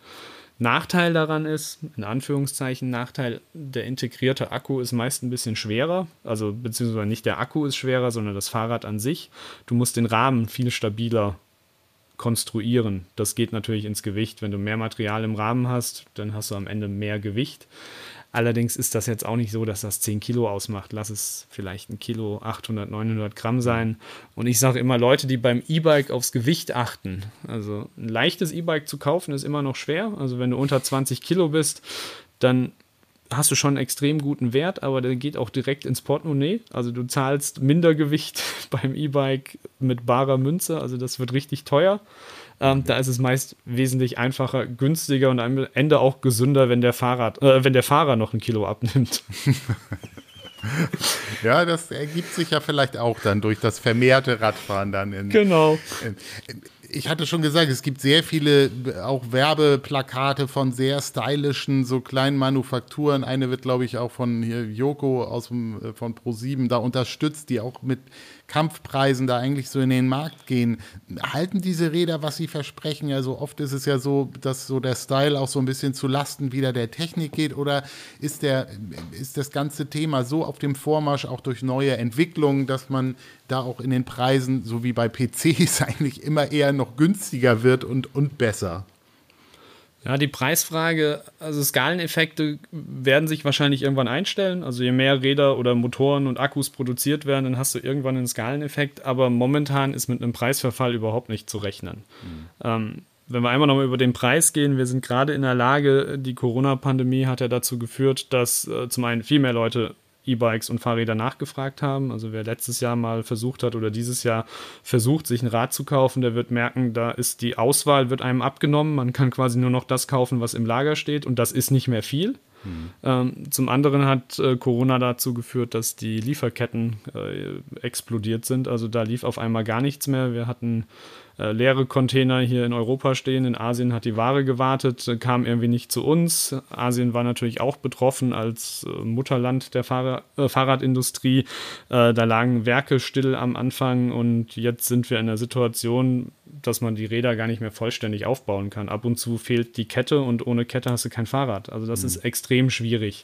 Nachteil daran ist, in Anführungszeichen Nachteil, der integrierte Akku ist meist ein bisschen schwerer, also beziehungsweise nicht der Akku ist schwerer, sondern das Fahrrad an sich. Du musst den Rahmen viel stabiler konstruieren. Das geht natürlich ins Gewicht. Wenn du mehr Material im Rahmen hast, dann hast du am Ende mehr Gewicht. Allerdings ist das jetzt auch nicht so, dass das 10 Kilo ausmacht. Lass es vielleicht ein Kilo, 800, 900 Gramm sein. Und ich sage immer, Leute, die beim E-Bike aufs Gewicht achten, also ein leichtes E-Bike zu kaufen, ist immer noch schwer. Also wenn du unter 20 Kilo bist, dann hast du schon einen extrem guten Wert, aber der geht auch direkt ins Portemonnaie. Also du zahlst Mindergewicht beim E-Bike mit barer Münze, also das wird richtig teuer. Ähm, da ist es meist wesentlich einfacher, günstiger und am Ende auch gesünder, wenn der Fahrrad, äh, wenn der Fahrer noch ein Kilo abnimmt. ja, das ergibt sich ja vielleicht auch dann durch das vermehrte Radfahren dann in. Genau. In, in, ich hatte schon gesagt, es gibt sehr viele auch Werbeplakate von sehr stylischen, so kleinen Manufakturen. Eine wird, glaube ich, auch von hier Joko aus dem, äh, von Pro7 da unterstützt, die auch mit Kampfpreisen da eigentlich so in den Markt gehen. Halten diese Räder, was sie versprechen? Also oft ist es ja so, dass so der Style auch so ein bisschen zu Lasten wieder der Technik geht oder ist, der, ist das ganze Thema so auf dem Vormarsch auch durch neue Entwicklungen, dass man da auch in den Preisen, so wie bei PCs, eigentlich immer eher noch günstiger wird und, und besser? Ja, die Preisfrage, also Skaleneffekte werden sich wahrscheinlich irgendwann einstellen. Also je mehr Räder oder Motoren und Akkus produziert werden, dann hast du irgendwann einen Skaleneffekt. Aber momentan ist mit einem Preisverfall überhaupt nicht zu rechnen. Mhm. Ähm, wenn wir einmal nochmal über den Preis gehen, wir sind gerade in der Lage, die Corona-Pandemie hat ja dazu geführt, dass äh, zum einen viel mehr Leute E-Bikes und Fahrräder nachgefragt haben. Also wer letztes Jahr mal versucht hat oder dieses Jahr versucht, sich ein Rad zu kaufen, der wird merken, da ist die Auswahl, wird einem abgenommen. Man kann quasi nur noch das kaufen, was im Lager steht und das ist nicht mehr viel. Mhm. Ähm, zum anderen hat äh, Corona dazu geführt, dass die Lieferketten äh, explodiert sind. Also da lief auf einmal gar nichts mehr. Wir hatten äh, leere Container hier in Europa stehen. In Asien hat die Ware gewartet, äh, kam irgendwie nicht zu uns. Asien war natürlich auch betroffen als äh, Mutterland der äh, Fahrradindustrie. Da lagen Werke still am Anfang und jetzt sind wir in der Situation, dass man die Räder gar nicht mehr vollständig aufbauen kann. Ab und zu fehlt die Kette und ohne Kette hast du kein Fahrrad. Also das mhm. ist extrem schwierig.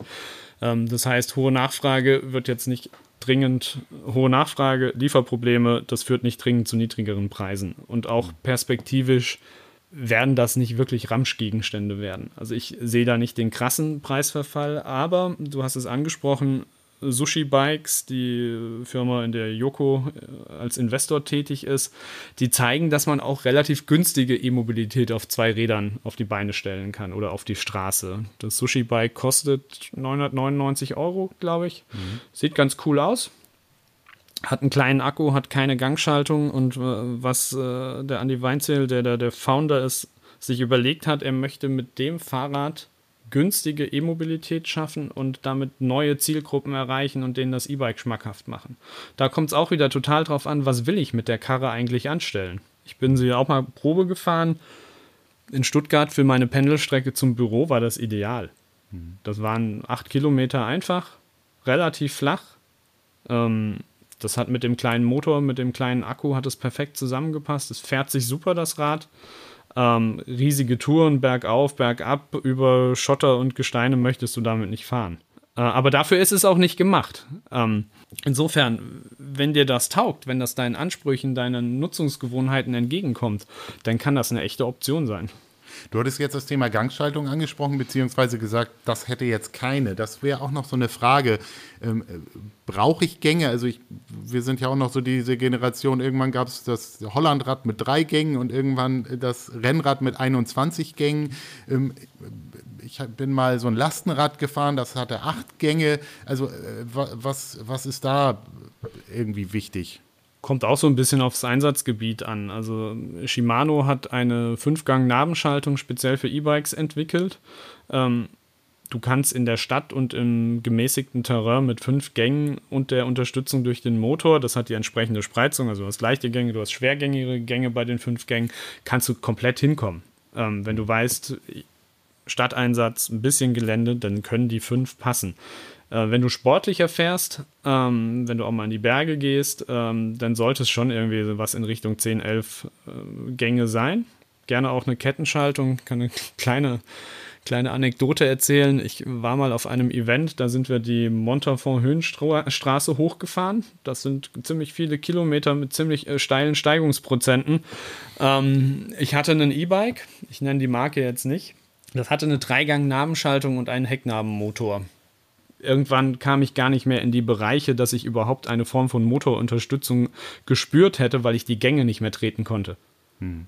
Ähm, das heißt, hohe Nachfrage wird jetzt nicht dringend hohe Nachfrage, Lieferprobleme, das führt nicht dringend zu niedrigeren Preisen. Und auch perspektivisch werden das nicht wirklich Ramschgegenstände werden. Also ich sehe da nicht den krassen Preisverfall, aber du hast es angesprochen, Sushi Bikes, die Firma, in der Yoko äh, als Investor tätig ist, die zeigen, dass man auch relativ günstige E-Mobilität auf zwei Rädern auf die Beine stellen kann oder auf die Straße. Das Sushi Bike kostet 999 Euro, glaube ich. Mhm. Sieht ganz cool aus. Hat einen kleinen Akku, hat keine Gangschaltung und äh, was äh, der Andy Weinzel, der, der der Founder ist, sich überlegt hat, er möchte mit dem Fahrrad günstige E-Mobilität schaffen und damit neue Zielgruppen erreichen und denen das E-Bike schmackhaft machen. Da kommt es auch wieder total drauf an, was will ich mit der Karre eigentlich anstellen. Ich bin sie auch mal Probe gefahren. In Stuttgart für meine Pendelstrecke zum Büro war das ideal. Mhm. Das waren acht Kilometer einfach, relativ flach. Ähm, das hat mit dem kleinen Motor, mit dem kleinen Akku hat es perfekt zusammengepasst. Es fährt sich super, das Rad. Ähm, riesige Touren bergauf, bergab, über Schotter und Gesteine möchtest du damit nicht fahren. Äh, aber dafür ist es auch nicht gemacht. Ähm, insofern, wenn dir das taugt, wenn das deinen Ansprüchen, deinen Nutzungsgewohnheiten entgegenkommt, dann kann das eine echte Option sein. Du hattest jetzt das Thema Gangschaltung angesprochen, beziehungsweise gesagt, das hätte jetzt keine. Das wäre auch noch so eine Frage. Ähm, äh, Brauche ich Gänge? Also ich, wir sind ja auch noch so diese Generation, irgendwann gab es das Hollandrad mit drei Gängen und irgendwann das Rennrad mit 21 Gängen. Ähm, ich bin mal so ein Lastenrad gefahren, das hatte acht Gänge. Also äh, was, was ist da irgendwie wichtig? Kommt auch so ein bisschen aufs Einsatzgebiet an. Also Shimano hat eine Fünfgang-Nabenschaltung speziell für E-Bikes entwickelt. Ähm, du kannst in der Stadt und im gemäßigten Terrain mit fünf Gängen und der Unterstützung durch den Motor, das hat die entsprechende Spreizung, also du hast leichte Gänge, du hast schwergängige Gänge bei den fünf Gängen, kannst du komplett hinkommen. Ähm, wenn du weißt, Stadteinsatz, ein bisschen Gelände, dann können die fünf passen. Äh, wenn du sportlicher fährst, ähm, wenn du auch mal in die Berge gehst, ähm, dann sollte es schon irgendwie was in Richtung 10, 11 äh, Gänge sein. gerne auch eine Kettenschaltung, kann eine kleine, kleine Anekdote erzählen. Ich war mal auf einem Event, da sind wir die Montafon-Höhenstraße hochgefahren. Das sind ziemlich viele Kilometer mit ziemlich äh, steilen Steigungsprozenten. Ähm, ich hatte ein E-Bike, ich nenne die Marke jetzt nicht. Das hatte eine Dreigang-Nabenschaltung und einen Hecknabenmotor irgendwann kam ich gar nicht mehr in die Bereiche, dass ich überhaupt eine Form von Motorunterstützung gespürt hätte, weil ich die Gänge nicht mehr treten konnte. Hm.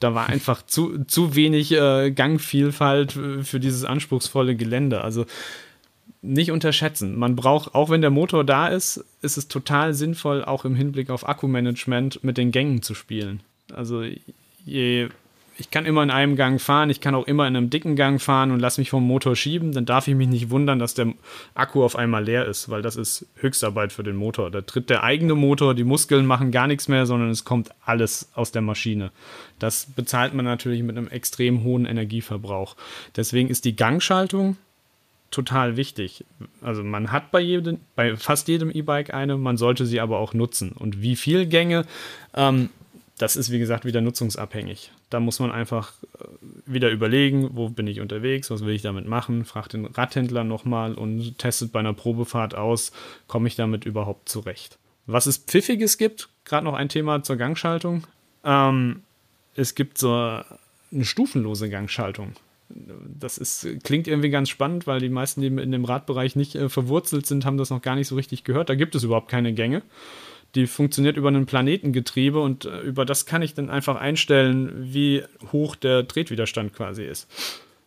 Da war einfach zu, zu wenig äh, Gangvielfalt für dieses anspruchsvolle Gelände. Also nicht unterschätzen. Man braucht, auch wenn der Motor da ist, ist es total sinnvoll, auch im Hinblick auf Akkumanagement mit den Gängen zu spielen. Also je ich kann immer in einem Gang fahren, ich kann auch immer in einem dicken Gang fahren und lasse mich vom Motor schieben, dann darf ich mich nicht wundern, dass der Akku auf einmal leer ist, weil das ist Höchstarbeit für den Motor. Da tritt der eigene Motor, die Muskeln machen gar nichts mehr, sondern es kommt alles aus der Maschine. Das bezahlt man natürlich mit einem extrem hohen Energieverbrauch. Deswegen ist die Gangschaltung total wichtig. Also man hat bei jedem, bei fast jedem E-Bike eine, man sollte sie aber auch nutzen. Und wie viel Gänge, ähm, das ist wie gesagt wieder nutzungsabhängig. Da muss man einfach äh, wieder überlegen, wo bin ich unterwegs, was will ich damit machen, fragt den Radhändler nochmal und testet bei einer Probefahrt aus, komme ich damit überhaupt zurecht. Was es Pfiffiges gibt, gerade noch ein Thema zur Gangschaltung. Ähm, es gibt so eine stufenlose Gangschaltung. Das ist, klingt irgendwie ganz spannend, weil die meisten, die in dem Radbereich nicht äh, verwurzelt sind, haben das noch gar nicht so richtig gehört. Da gibt es überhaupt keine Gänge die funktioniert über ein Planetengetriebe und äh, über das kann ich dann einfach einstellen, wie hoch der Tretwiderstand quasi ist.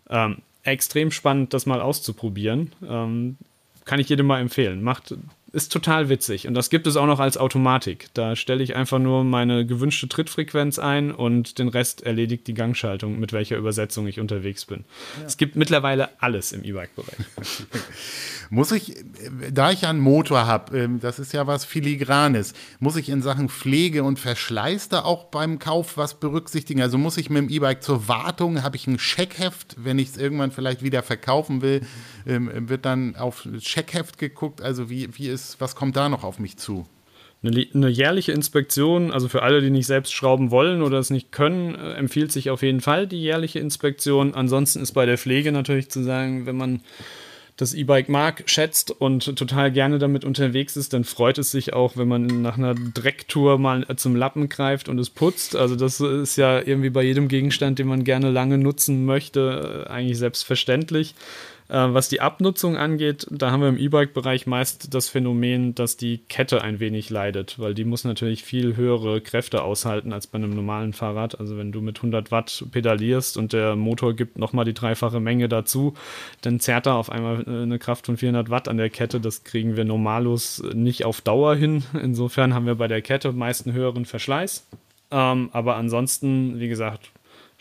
Ähm, extrem spannend, das mal auszuprobieren. Ähm, kann ich jedem mal empfehlen. Macht ist total witzig. Und das gibt es auch noch als Automatik. Da stelle ich einfach nur meine gewünschte Trittfrequenz ein und den Rest erledigt die Gangschaltung, mit welcher Übersetzung ich unterwegs bin. Ja. Es gibt mittlerweile alles im E-Bike-Bereich. muss ich, da ich einen Motor habe, ähm, das ist ja was Filigranes, muss ich in Sachen Pflege und Verschleiß da auch beim Kauf was berücksichtigen? Also muss ich mit dem E-Bike zur Wartung, habe ich ein Scheckheft, wenn ich es irgendwann vielleicht wieder verkaufen will, ähm, wird dann auf Scheckheft geguckt? Also wie, wie ist was kommt da noch auf mich zu? Eine, jährliche Inspektion, also für alle, die nicht selbst schrauben wollen oder es nicht können, äh, empfiehlt sich auf jeden Fall die jährliche Inspektion. Ansonsten ist bei der Pflege natürlich zu sagen, wenn man das E-Bike mag, schätzt und total gerne damit unterwegs ist, dann freut es sich auch, wenn man nach einer Drecktour mal zum Lappen greift und es putzt. Also das ist ja irgendwie bei jedem Gegenstand, den man gerne lange nutzen möchte, äh, eigentlich selbstverständlich. Äh, was die Abnutzung angeht, da haben wir im E-Bike-Bereich meist das Phänomen, dass die Kette ein wenig leidet, weil die muss natürlich viel höhere Kräfte aushalten als bei einem normalen Fahrrad. Also wenn du mit 100 Watt pedalierst und der Motor gibt nochmal die dreifache Menge dazu, dann zerrt er auf einmal äh, eine Kraft von 400 Watt an der Kette. Das kriegen wir normallos nicht auf Dauer hin. Insofern haben wir bei der Kette meist einen höheren Verschleiß. Ähm, aber ansonsten, wie gesagt,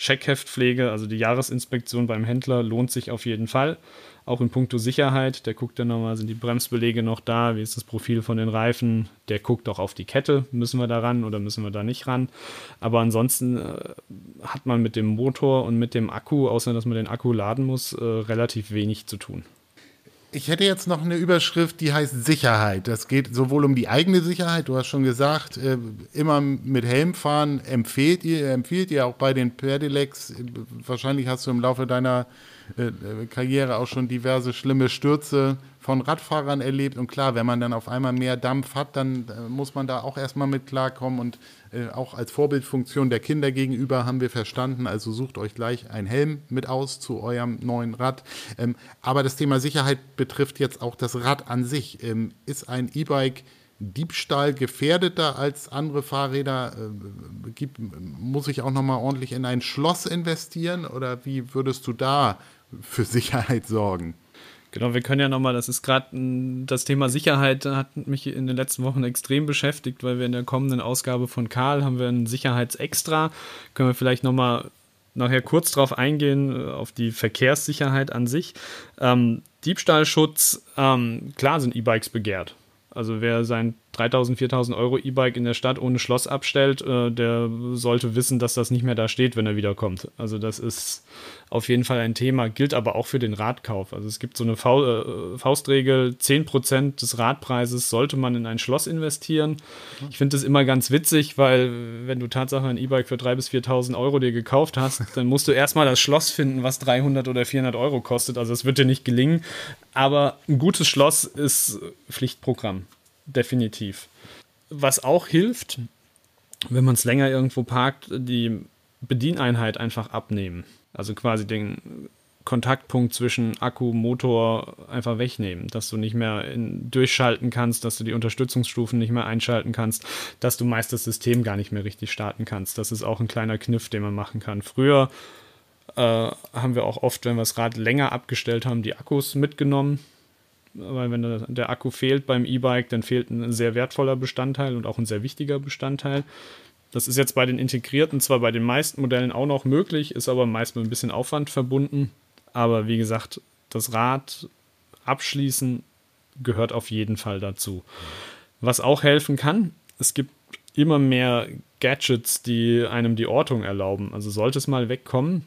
Checkheftpflege, also die Jahresinspektion beim Händler, lohnt sich auf jeden Fall. Auch in puncto Sicherheit. Der guckt dann nochmal, sind die Bremsbelege noch da? Wie ist das Profil von den Reifen? Der guckt auch auf die Kette. Müssen wir da ran oder müssen wir da nicht ran? Aber ansonsten äh, hat man mit dem Motor und mit dem Akku, außer dass man den Akku laden muss, äh, relativ wenig zu tun. Ich hätte jetzt noch eine Überschrift, die heißt Sicherheit. Das geht sowohl um die eigene Sicherheit, du hast schon gesagt, äh, immer mit Helm fahren empfiehlt ihr, empfiehlt ihr auch bei den Pedelecs. Wahrscheinlich hast du im Laufe deiner äh, Karriere auch schon diverse schlimme Stürze von Radfahrern erlebt. Und klar, wenn man dann auf einmal mehr Dampf hat, dann äh, muss man da auch erstmal mit klarkommen. Und äh, auch als Vorbildfunktion der Kinder gegenüber haben wir verstanden, also sucht euch gleich einen Helm mit aus zu eurem neuen Rad. Ähm, aber das Thema Sicherheit betrifft jetzt auch das Rad an sich. Ähm, ist ein E-Bike Diebstahl gefährdeter als andere Fahrräder? Äh, gibt, muss ich auch nochmal ordentlich in ein Schloss investieren oder wie würdest du da für Sicherheit sorgen? Genau, wir können ja nochmal, das ist gerade das Thema Sicherheit hat mich in den letzten Wochen extrem beschäftigt, weil wir in der kommenden Ausgabe von Karl haben wir ein Sicherheitsextra. Können wir vielleicht nochmal nachher kurz drauf eingehen, äh, auf die Verkehrssicherheit an sich. Ähm, Diebstahlschutz, ähm, klar sind E-Bikes begehrt. Also wer sein 3000, 4000 Euro E-Bike in der Stadt ohne Schloss abstellt, äh, der sollte wissen, dass das nicht mehr da steht, wenn er wiederkommt. Also das ist auf jeden Fall ein Thema, gilt aber auch für den Radkauf. Also es gibt so eine äh, Faustregel, 10% des Radpreises sollte man in ein Schloss investieren. Ich finde das immer ganz witzig, weil wenn du Tatsache ein E-Bike für 3.000 bis 4.000 Euro dir gekauft hast, dann musst du erstmal das Schloss finden, was 300 oder 400 Euro kostet. Also es wird dir nicht gelingen. Aber ein gutes Schloss ist Pflichtprogramm definitiv. Was auch hilft, wenn man es länger irgendwo parkt, die Bedieneinheit einfach abnehmen. Also quasi den Kontaktpunkt zwischen Akku, Motor einfach wegnehmen, dass du nicht mehr in, durchschalten kannst, dass du die Unterstützungsstufen nicht mehr einschalten kannst, dass du meist das System gar nicht mehr richtig starten kannst. Das ist auch ein kleiner Kniff, den man machen kann. Früher äh, haben wir auch oft, wenn wir das Rad länger abgestellt haben, die Akkus mitgenommen weil wenn der, Akku fehlt beim E-Bike, dann fehlt ein sehr wertvoller Bestandteil und auch ein sehr wichtiger Bestandteil. Das ist jetzt bei den integrierten zwar bei den meisten Modellen auch noch möglich, ist aber meist mit ein bisschen Aufwand verbunden. Aber wie gesagt, das Rad abschließen gehört auf jeden Fall dazu. Was auch helfen kann, es gibt immer mehr Gadgets, die einem die Ortung erlauben. Also sollte es mal wegkommen,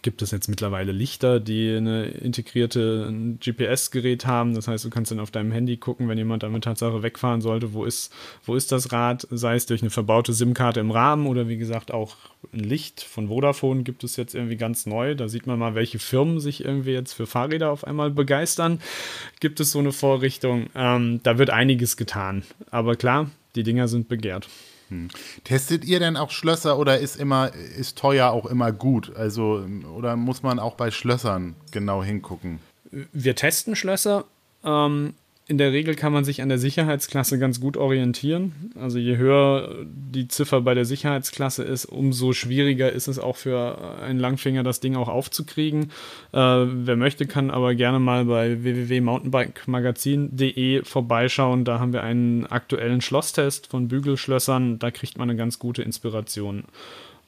gibt es jetzt mittlerweile Lichter, die eine integrierte GPS-Gerät haben. Das heißt, du kannst dann auf deinem Handy gucken, wenn jemand damit Tatsache wegfahren sollte, wo ist, wo ist das Rad, sei es durch eine verbaute SIM-Karte im Rahmen oder wie gesagt auch ein Licht von Vodafone gibt es jetzt irgendwie ganz neu. Da sieht man mal, welche Firmen sich irgendwie jetzt für Fahrräder auf einmal begeistern. Gibt es so eine Vorrichtung? Ähm, da wird einiges getan. Aber klar, die Dinger sind begehrt. Hm. Testet ihr denn auch Schlösser oder ist immer, ist teuer auch immer gut? Also, oder muss man auch bei Schlössern genau hingucken? Wir testen Schlösser. Ähm, in der Regel kann man sich an der Sicherheitsklasse ganz gut orientieren. Also je höher die Ziffer bei der Sicherheitsklasse ist, umso schwieriger ist es auch für einen Langfinger, das Ding auch aufzukriegen. Äh, wer möchte, kann aber gerne mal bei www.mountainbikemagazin.de vorbeischauen. Da haben wir einen aktuellen Schlosstest von Bügelschlössern. Da kriegt man eine ganz gute Inspiration.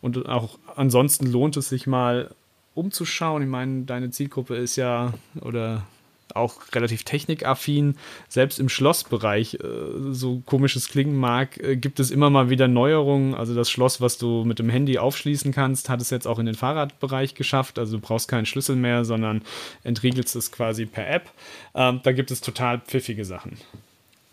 Und auch ansonsten lohnt es sich mal umzuschauen. Ich meine, deine Zielgruppe ist ja, oder auch relativ technikaffin. Selbst im Schlossbereich, äh, so komisches klingen mag, äh, gibt es immer mal wieder Neuerungen. Also das Schloss, was du mit dem Handy aufschließen kannst, hat es jetzt auch in den Fahrradbereich geschafft. Also du brauchst keinen Schlüssel mehr, sondern entriegelst es quasi per App. Ähm, da gibt es total pfiffige Sachen.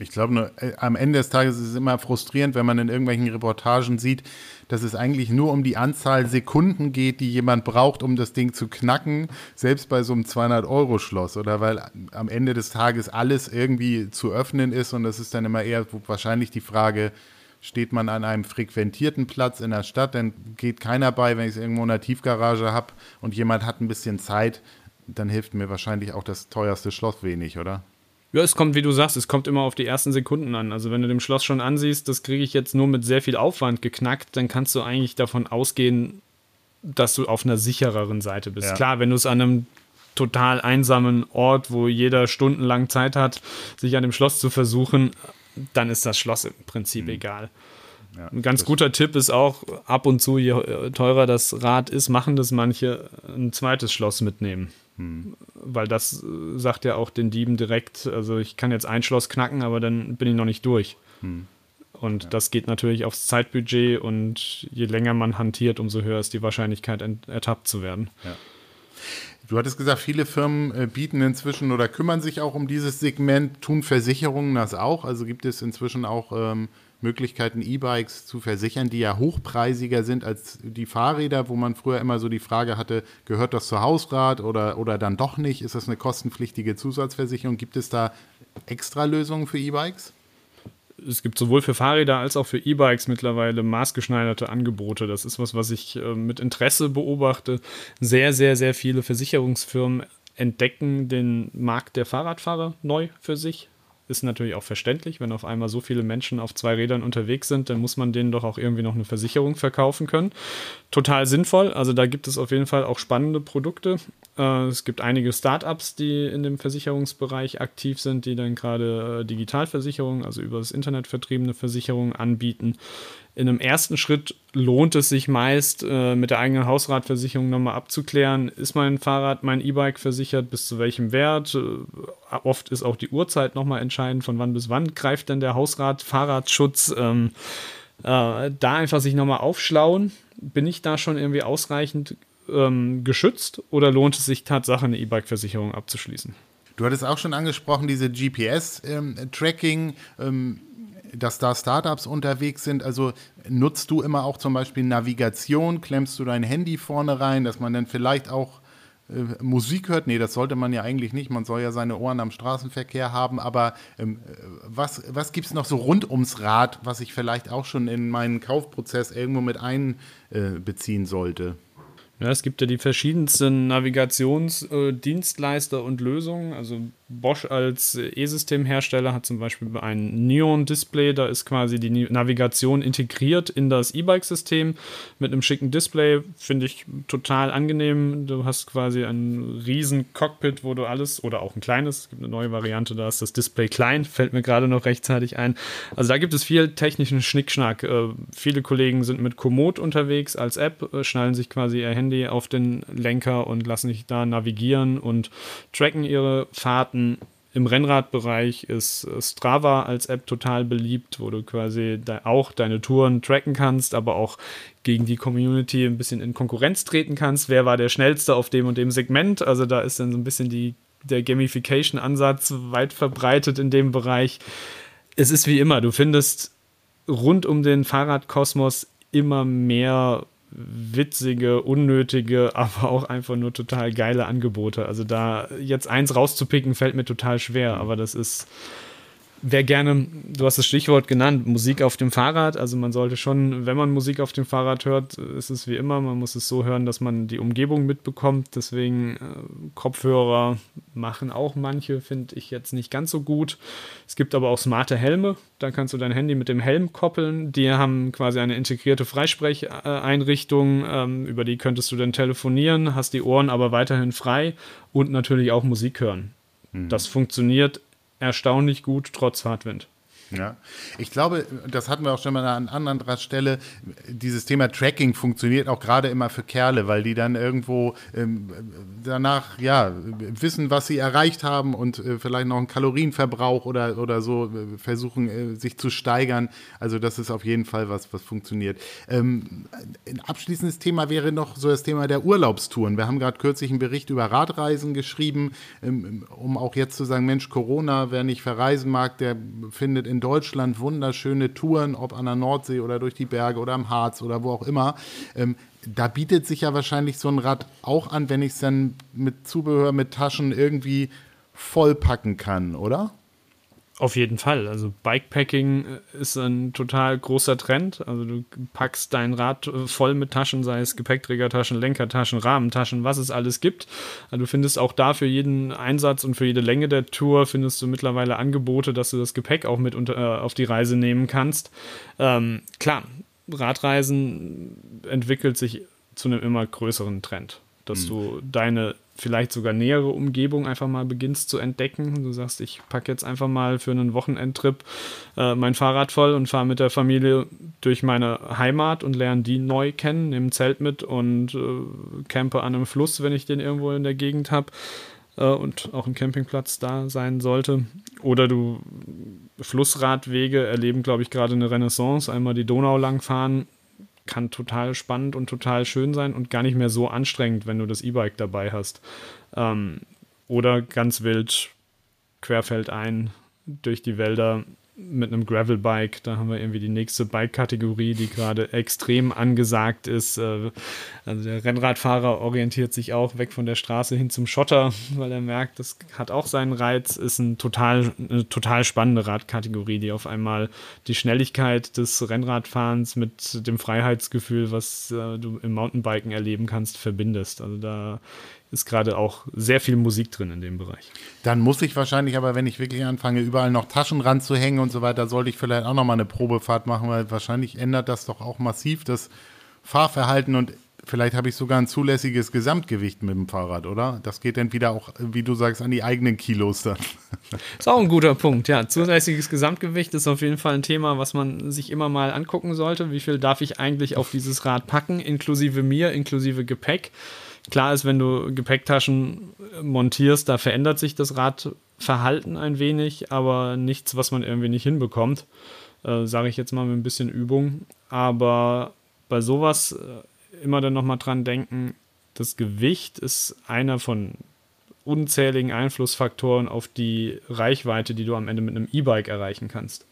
Ich glaube, nur äh, am Ende des Tages ist es immer frustrierend, wenn man in irgendwelchen Reportagen sieht, dass es eigentlich nur um die Anzahl Sekunden geht, die jemand braucht, um das Ding zu knacken, selbst bei so einem 200-Euro-Schloss, oder weil am Ende des Tages alles irgendwie zu öffnen ist und das ist dann immer eher wahrscheinlich die Frage, steht man an einem frequentierten Platz in der Stadt, dann geht keiner bei, wenn ich es irgendwo in der Tiefgarage habe und jemand hat ein bisschen Zeit, dann hilft mir wahrscheinlich auch das teuerste Schloss wenig, oder? Ja, es kommt, wie du sagst, es kommt immer auf die ersten Sekunden an. Also wenn du dem Schloss schon ansiehst, das kriege ich jetzt nur mit sehr viel Aufwand geknackt, dann kannst du eigentlich davon ausgehen, dass du auf einer sichereren Seite bist. Ja. Klar, wenn du es an einem total einsamen Ort, wo jeder stundenlang Zeit hat, sich an dem Schloss zu versuchen, dann ist das Schloss im Prinzip mhm. egal. Ja, ein ganz guter Tipp ist auch, ab und zu, je teurer das Rad ist, machen das manche, ein zweites Schloss mitnehmen. Hm. Weil das äh, sagt ja auch den Dieben direkt, also ich kann jetzt ein Schloss knacken, aber dann bin ich noch nicht durch. Hm. Und ja. das geht natürlich aufs Zeitbudget und je länger man hantiert, umso höher ist die Wahrscheinlichkeit, ertappt zu werden. Ja. Du hattest gesagt, viele Firmen äh, bieten inzwischen oder kümmern sich auch um dieses Segment. Tun Versicherungen das auch? Also gibt es inzwischen auch ähm, Möglichkeiten, E-Bikes zu versichern, die ja hochpreisiger sind als die Fahrräder, wo man früher immer so die Frage hatte, gehört das zur Hausrat oder, oder dann doch nicht? Ist das eine kostenpflichtige Zusatzversicherung? Gibt es da extra Lösungen für E-Bikes? es gibt sowohl für Fahrräder als auch für E-Bikes mittlerweile maßgeschneiderte Angebote. Das ist was, was ich äh, mit Interesse beobachte. Sehr, sehr, sehr viele Versicherungsfirmen entdecken den Markt der Fahrradfahrer neu für sich ist natürlich auch verständlich, wenn auf einmal so viele Menschen auf zwei Rädern unterwegs sind, dann muss man denen doch auch irgendwie noch eine Versicherung verkaufen können. Total sinnvoll, also da gibt es auf jeden Fall auch spannende Produkte. Äh, es gibt einige Startups, die in dem Versicherungsbereich aktiv sind, die dann gerade äh, Digitalversicherungen, also über das Internet vertriebene Versicherungen anbieten. In einem ersten Schritt lohnt es sich meist, äh, mit der eigenen Hausratversicherung nochmal abzuklären, ist mein Fahrrad, mein E-Bike versichert, bis zu welchem Wert. oft ist auch die Uhrzeit nochmal entscheidend, von wann bis wann greift denn der Hausrat-Fahrradschutz. Ähm, da einfach sich nochmal aufschlauen, bin ich da schon irgendwie ausreichend ähm, geschützt oder lohnt es sich Tatsache eine E-Bike-Versicherung abzuschließen? Du hattest auch schon angesprochen, diese GPS-Tracking, ähm, ähm, dass da Startups unterwegs sind. Also nutzt du immer auch zum Beispiel Navigation, klemmst du dein Handy vorne rein, dass man dann vielleicht auch äh, Musik hört? Nee, das sollte man ja eigentlich nicht. Man soll ja seine Ohren am Straßenverkehr haben. Aber ähm, was, was gibt es noch so rund ums Rad, was ich vielleicht auch schon in meinen Kaufprozess irgendwo mit einbeziehen äh, sollte? Ja, es gibt ja die verschiedensten Navigationsdienstleister äh, und Lösungen. Also Bosch als E-Systemhersteller hat zum Beispiel ein Neon-Display, da ist quasi die Navigation integriert in das E-Bike-System mit einem schicken Display. Finde ich total angenehm. Du hast quasi ein riesen Cockpit, wo du alles, oder auch ein kleines, es gibt eine neue Variante, da ist das Display klein, fällt mir gerade noch rechtzeitig ein. Also da gibt es viel technischen Schnickschnack. Äh, viele Kollegen sind mit Komoot unterwegs als App, äh, schnallen sich quasi ihr Handy auf den Lenker und lassen sich da navigieren und tracken ihre Fahrten im Rennradbereich ist Strava als App total beliebt, wo du quasi auch deine Touren tracken kannst, aber auch gegen die Community ein bisschen in Konkurrenz treten kannst. Wer war der schnellste auf dem und dem Segment? Also da ist dann so ein bisschen die, der Gamification-Ansatz weit verbreitet in dem Bereich. Es ist wie immer, du findest rund um den Fahrradkosmos immer mehr witzige, unnötige, aber auch einfach nur total geile Angebote. Also da jetzt eins rauszupicken, fällt mir total schwer, aber das ist wer gerne, du hast das Stichwort genannt, Musik auf dem Fahrrad. Also man sollte schon, wenn man Musik auf dem Fahrrad hört, ist es wie immer, man muss es so hören, dass man die Umgebung mitbekommt. Deswegen äh, Kopfhörer machen auch manche, finde ich jetzt nicht ganz so gut. Es gibt aber auch smarte Helme. Da kannst du dein Handy mit dem Helm koppeln. Die haben quasi eine integrierte Freisprecheinrichtung. Ähm, über die könntest du dann telefonieren, hast die Ohren aber weiterhin frei und natürlich auch Musik hören. Mhm. Das funktioniert erstaunlich gut trotz Fahrtwind. Ja, ich glaube, das hatten wir auch schon mal an anderer Stelle. Dieses Thema Tracking funktioniert auch gerade immer für Kerle, weil die dann irgendwo ähm, danach ja wissen, was sie erreicht haben und äh, vielleicht noch einen Kalorienverbrauch oder, oder so äh, versuchen, äh, sich zu steigern. Also, das ist auf jeden Fall was, was funktioniert. Ähm, ein abschließendes Thema wäre noch so das Thema der Urlaubstouren. Wir haben gerade kürzlich einen Bericht über Radreisen geschrieben, ähm, um auch jetzt zu sagen: Mensch, Corona, wer nicht verreisen mag, der findet in Deutschland wunderschöne Touren, ob an der Nordsee oder durch die Berge oder am Harz oder wo auch immer. Ähm, da bietet sich ja wahrscheinlich so ein Rad auch an, wenn ich es dann mit Zubehör, mit Taschen irgendwie vollpacken kann, oder? Auf jeden Fall. Also Bikepacking äh, ist ein total großer Trend. Also du packst dein Rad äh, voll mit Taschen, sei es Gepäckträgertaschen, Lenkertaschen, Rahmentaschen, was es alles gibt. Also du findest auch da für jeden Einsatz und für jede Länge der Tour findest du mittlerweile Angebote, dass du das Gepäck auch mit unter, äh, auf die Reise nehmen kannst. Ähm, klar, Radreisen entwickelt sich zu einem immer größeren Trend dass mhm. du deine vielleicht sogar nähere Umgebung einfach mal beginnst zu entdecken. Du sagst, ich packe jetzt einfach mal für einen Wochenendtrip äh, mein Fahrrad voll und fahre mit der Familie durch meine Heimat und lerne die neu kennen, nehme ein Zelt mit und äh, campe an einem Fluss, wenn ich den irgendwo in der Gegend habe äh, und auch ein Campingplatz da sein sollte. Oder du Flussradwege erleben, glaube ich, gerade eine Renaissance. Einmal die Donau langfahren kann total spannend und total schön sein und gar nicht mehr so anstrengend, wenn du das E-Bike dabei hast. Ähm, oder ganz wild querfeldein durch die Wälder mit einem Gravelbike. Da haben wir irgendwie die nächste Bike-Kategorie, die gerade extrem angesagt ist. Äh, also der Rennradfahrer orientiert sich auch weg von der Straße hin zum Schotter, weil er merkt, das hat auch seinen Reiz. Ist ein total, eine total spannende Radkategorie, die auf einmal die Schnelligkeit des Rennradfahrens mit dem Freiheitsgefühl, was äh, du im Mountainbiken erleben kannst, verbindest. Also da ist gerade auch sehr viel Musik drin in dem Bereich. Dann muss ich wahrscheinlich aber, wenn ich wirklich anfange, überall noch Taschen ranzuhängen und so weiter, sollte ich vielleicht auch noch mal eine Probefahrt machen, weil wahrscheinlich ändert das doch auch massiv das Fahrverhalten und vielleicht habe ich sogar ein zulässiges Gesamtgewicht mit dem Fahrrad, oder? Das geht dann wieder auch, wie du sagst, an die eigenen Kilos dann. Ist auch ein guter Punkt, ja. Zulässiges Gesamtgewicht ist auf jeden Fall ein Thema, was man sich immer mal angucken sollte. Wie viel darf ich eigentlich auf dieses Rad packen, inklusive mir, inklusive Gepäck? Klar ist, wenn du Gepäcktaschen montierst, da verändert sich das Radverhalten ein wenig, aber nichts, was man irgendwie nicht hinbekommt. Äh, Sage ich jetzt mal mit ein bisschen Übung. Aber bei sowas äh, immer dann nochmal dran denken, das Gewicht ist einer von unzähligen Einflussfaktoren auf die Reichweite, die du am Ende mit einem E-Bike erreichen kannst.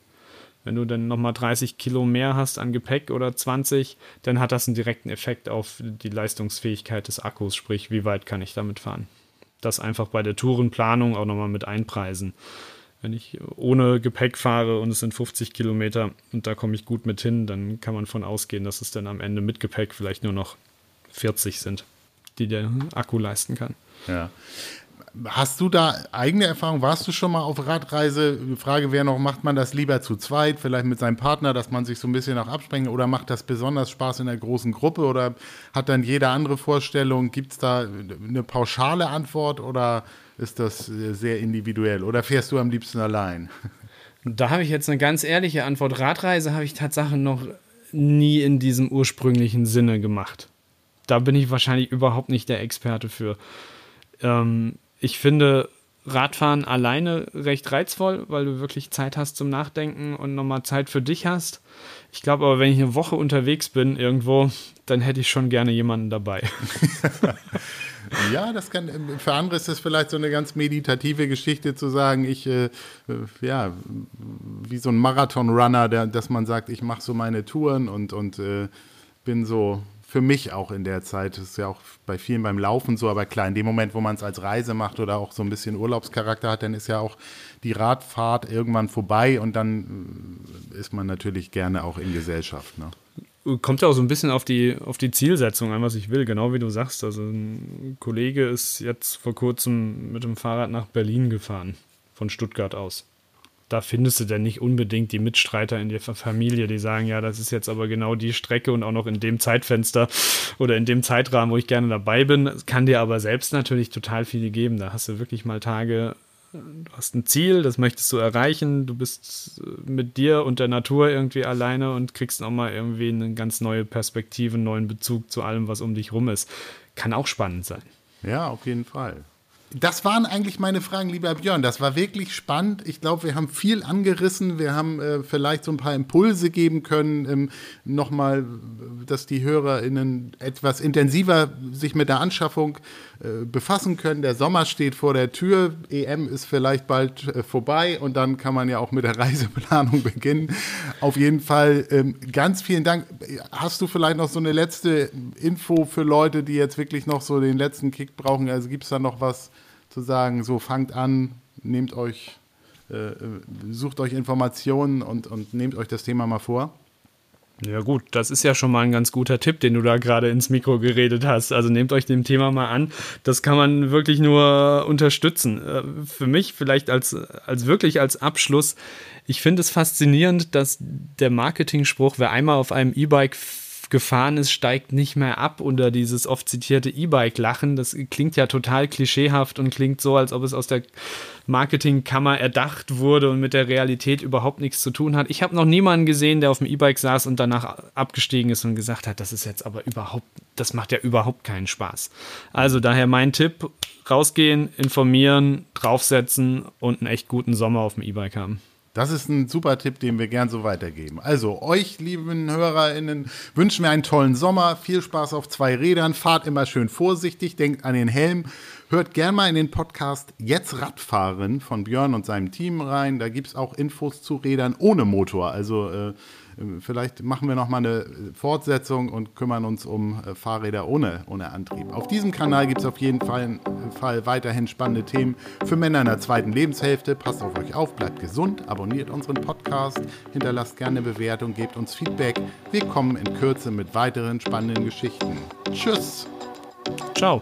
Wenn du dann nochmal 30 Kilo mehr hast an Gepäck oder 20, dann hat das einen direkten Effekt auf die Leistungsfähigkeit des Akkus, sprich, wie weit kann ich damit fahren. Das einfach bei der Tourenplanung auch nochmal mit einpreisen. Wenn ich ohne Gepäck fahre und es sind 50 Kilometer und da komme ich gut mit hin, dann kann man von ausgehen, dass es dann am Ende mit Gepäck vielleicht nur noch 40 sind, die der Akku leisten kann. Ja. Hast du da eigene Erfahrung? Warst du schon mal auf Radreise? Die Frage wäre noch, macht man das lieber zu zweit, vielleicht mit seinem Partner, dass man sich so ein bisschen auch absprengt oder macht das besonders Spaß in der großen Gruppe oder hat dann jeder andere Vorstellung? Gibt es da eine pauschale Antwort oder ist das sehr individuell oder fährst du am liebsten allein? Da habe ich jetzt eine ganz ehrliche Antwort. Radreise habe ich tatsächlich noch nie in diesem ursprünglichen Sinne gemacht. Da bin ich wahrscheinlich überhaupt nicht der Experte für. Ähm, ich finde Radfahren alleine recht reizvoll, weil du wirklich Zeit hast zum Nachdenken und nochmal Zeit für dich hast. Ich glaube aber, wenn ich eine Woche unterwegs bin irgendwo, dann hätte ich schon gerne jemanden dabei. ja, das kann, für andere ist das vielleicht so eine ganz meditative Geschichte zu sagen, ich, äh, ja, wie so ein Marathon-Runner, dass man sagt, ich mache so meine Touren und, und äh, bin so für mich auch in der Zeit. Das ist ja auch bei vielen beim Laufen so, aber klar, in dem Moment, wo man es als Reise macht oder auch so ein bisschen Urlaubscharakter hat, dann ist ja auch die Radfahrt irgendwann vorbei und dann äh, ist man natürlich gerne auch in Gesellschaft. Ne? Kommt ja auch so ein bisschen auf die, auf die Zielsetzung an, was ich will, genau wie du sagst. Also ein Kollege ist jetzt vor kurzem mit dem Fahrrad nach Berlin gefahren, von Stuttgart aus da findest du denn nicht unbedingt die Mitstreiter in der Familie, die sagen, ja, das ist jetzt aber genau die Strecke und auch noch in dem Zeitfenster oder in dem Zeitrahmen, wo ich gerne dabei bin. Es kann dir aber selbst natürlich total viele geben. Da hast du wirklich mal Tage, du hast ein Ziel, das möchtest du erreichen, du bist mit dir und der Natur irgendwie alleine und kriegst auch mal irgendwie eine ganz neue Perspektive, einen neuen Bezug zu allem, was um dich rum ist. Kann auch spannend sein. Ja, auf jeden Fall. Das waren eigentlich meine Fragen, lieber Björn. Das war wirklich spannend. Ich glaube, wir haben viel angerissen. Wir haben äh, vielleicht so ein paar Impulse geben können, ähm, nochmal, dass die HörerInnen etwas intensiver sich mit der Anschaffung äh, befassen können. Der Sommer steht vor der Tür. EM ist vielleicht bald äh, vorbei und dann kann man ja auch mit der Reiseplanung beginnen. Auf jeden Fall ähm, ganz vielen Dank. Hast du vielleicht noch so eine letzte Info für Leute, die jetzt wirklich noch so den letzten Kick brauchen? Also gibt es da noch was? zu sagen, so fangt an, nehmt euch, äh, sucht euch Informationen und, und nehmt euch das Thema mal vor? Ja gut, das ist ja schon mal ein ganz guter Tipp, den du da gerade ins Mikro geredet hast. Also nehmt euch dem Thema mal an. Das kann man wirklich nur unterstützen. Äh, für mich vielleicht als, als wirklich als Abschluss. Ich finde es faszinierend, dass der Marketingspruch, wer einmal auf einem E-Bike gefahren ist, steigt nicht mehr ab unter dieses oft zitierte E-Bike-Lachen. Das klingt ja total klischeehaft und klingt so, als ob es aus der Marketingkammer erdacht wurde und mit der Realität überhaupt nichts zu tun hat. Ich habe noch niemanden gesehen, der auf dem E-Bike saß und danach abgestiegen ist und gesagt hat, das ist jetzt aber überhaupt, das macht ja überhaupt keinen Spaß. Also daher mein Tipp, rausgehen, informieren, draufsetzen und einen echt guten Sommer auf dem E-Bike haben. Das ist ein super Tipp, den wir gern so weitergeben. Also, euch, lieben HörerInnen, wünschen wir einen tollen Sommer. Viel Spaß auf zwei Rädern. Fahrt immer schön vorsichtig. Denkt an den Helm. Hört gern mal in den Podcast Jetzt Radfahren von Björn und seinem Team rein. Da gibt es auch Infos zu Rädern ohne Motor. Also, äh, Vielleicht machen wir noch mal eine Fortsetzung und kümmern uns um äh, Fahrräder ohne, ohne Antrieb. Auf diesem Kanal gibt es auf jeden Fall, Fall weiterhin spannende Themen für Männer in der zweiten Lebenshälfte. Passt auf euch auf, bleibt gesund, abonniert unseren Podcast, hinterlasst gerne eine Bewertung, gebt uns Feedback. Wir kommen in Kürze mit weiteren spannenden Geschichten. Tschüss. Ciao.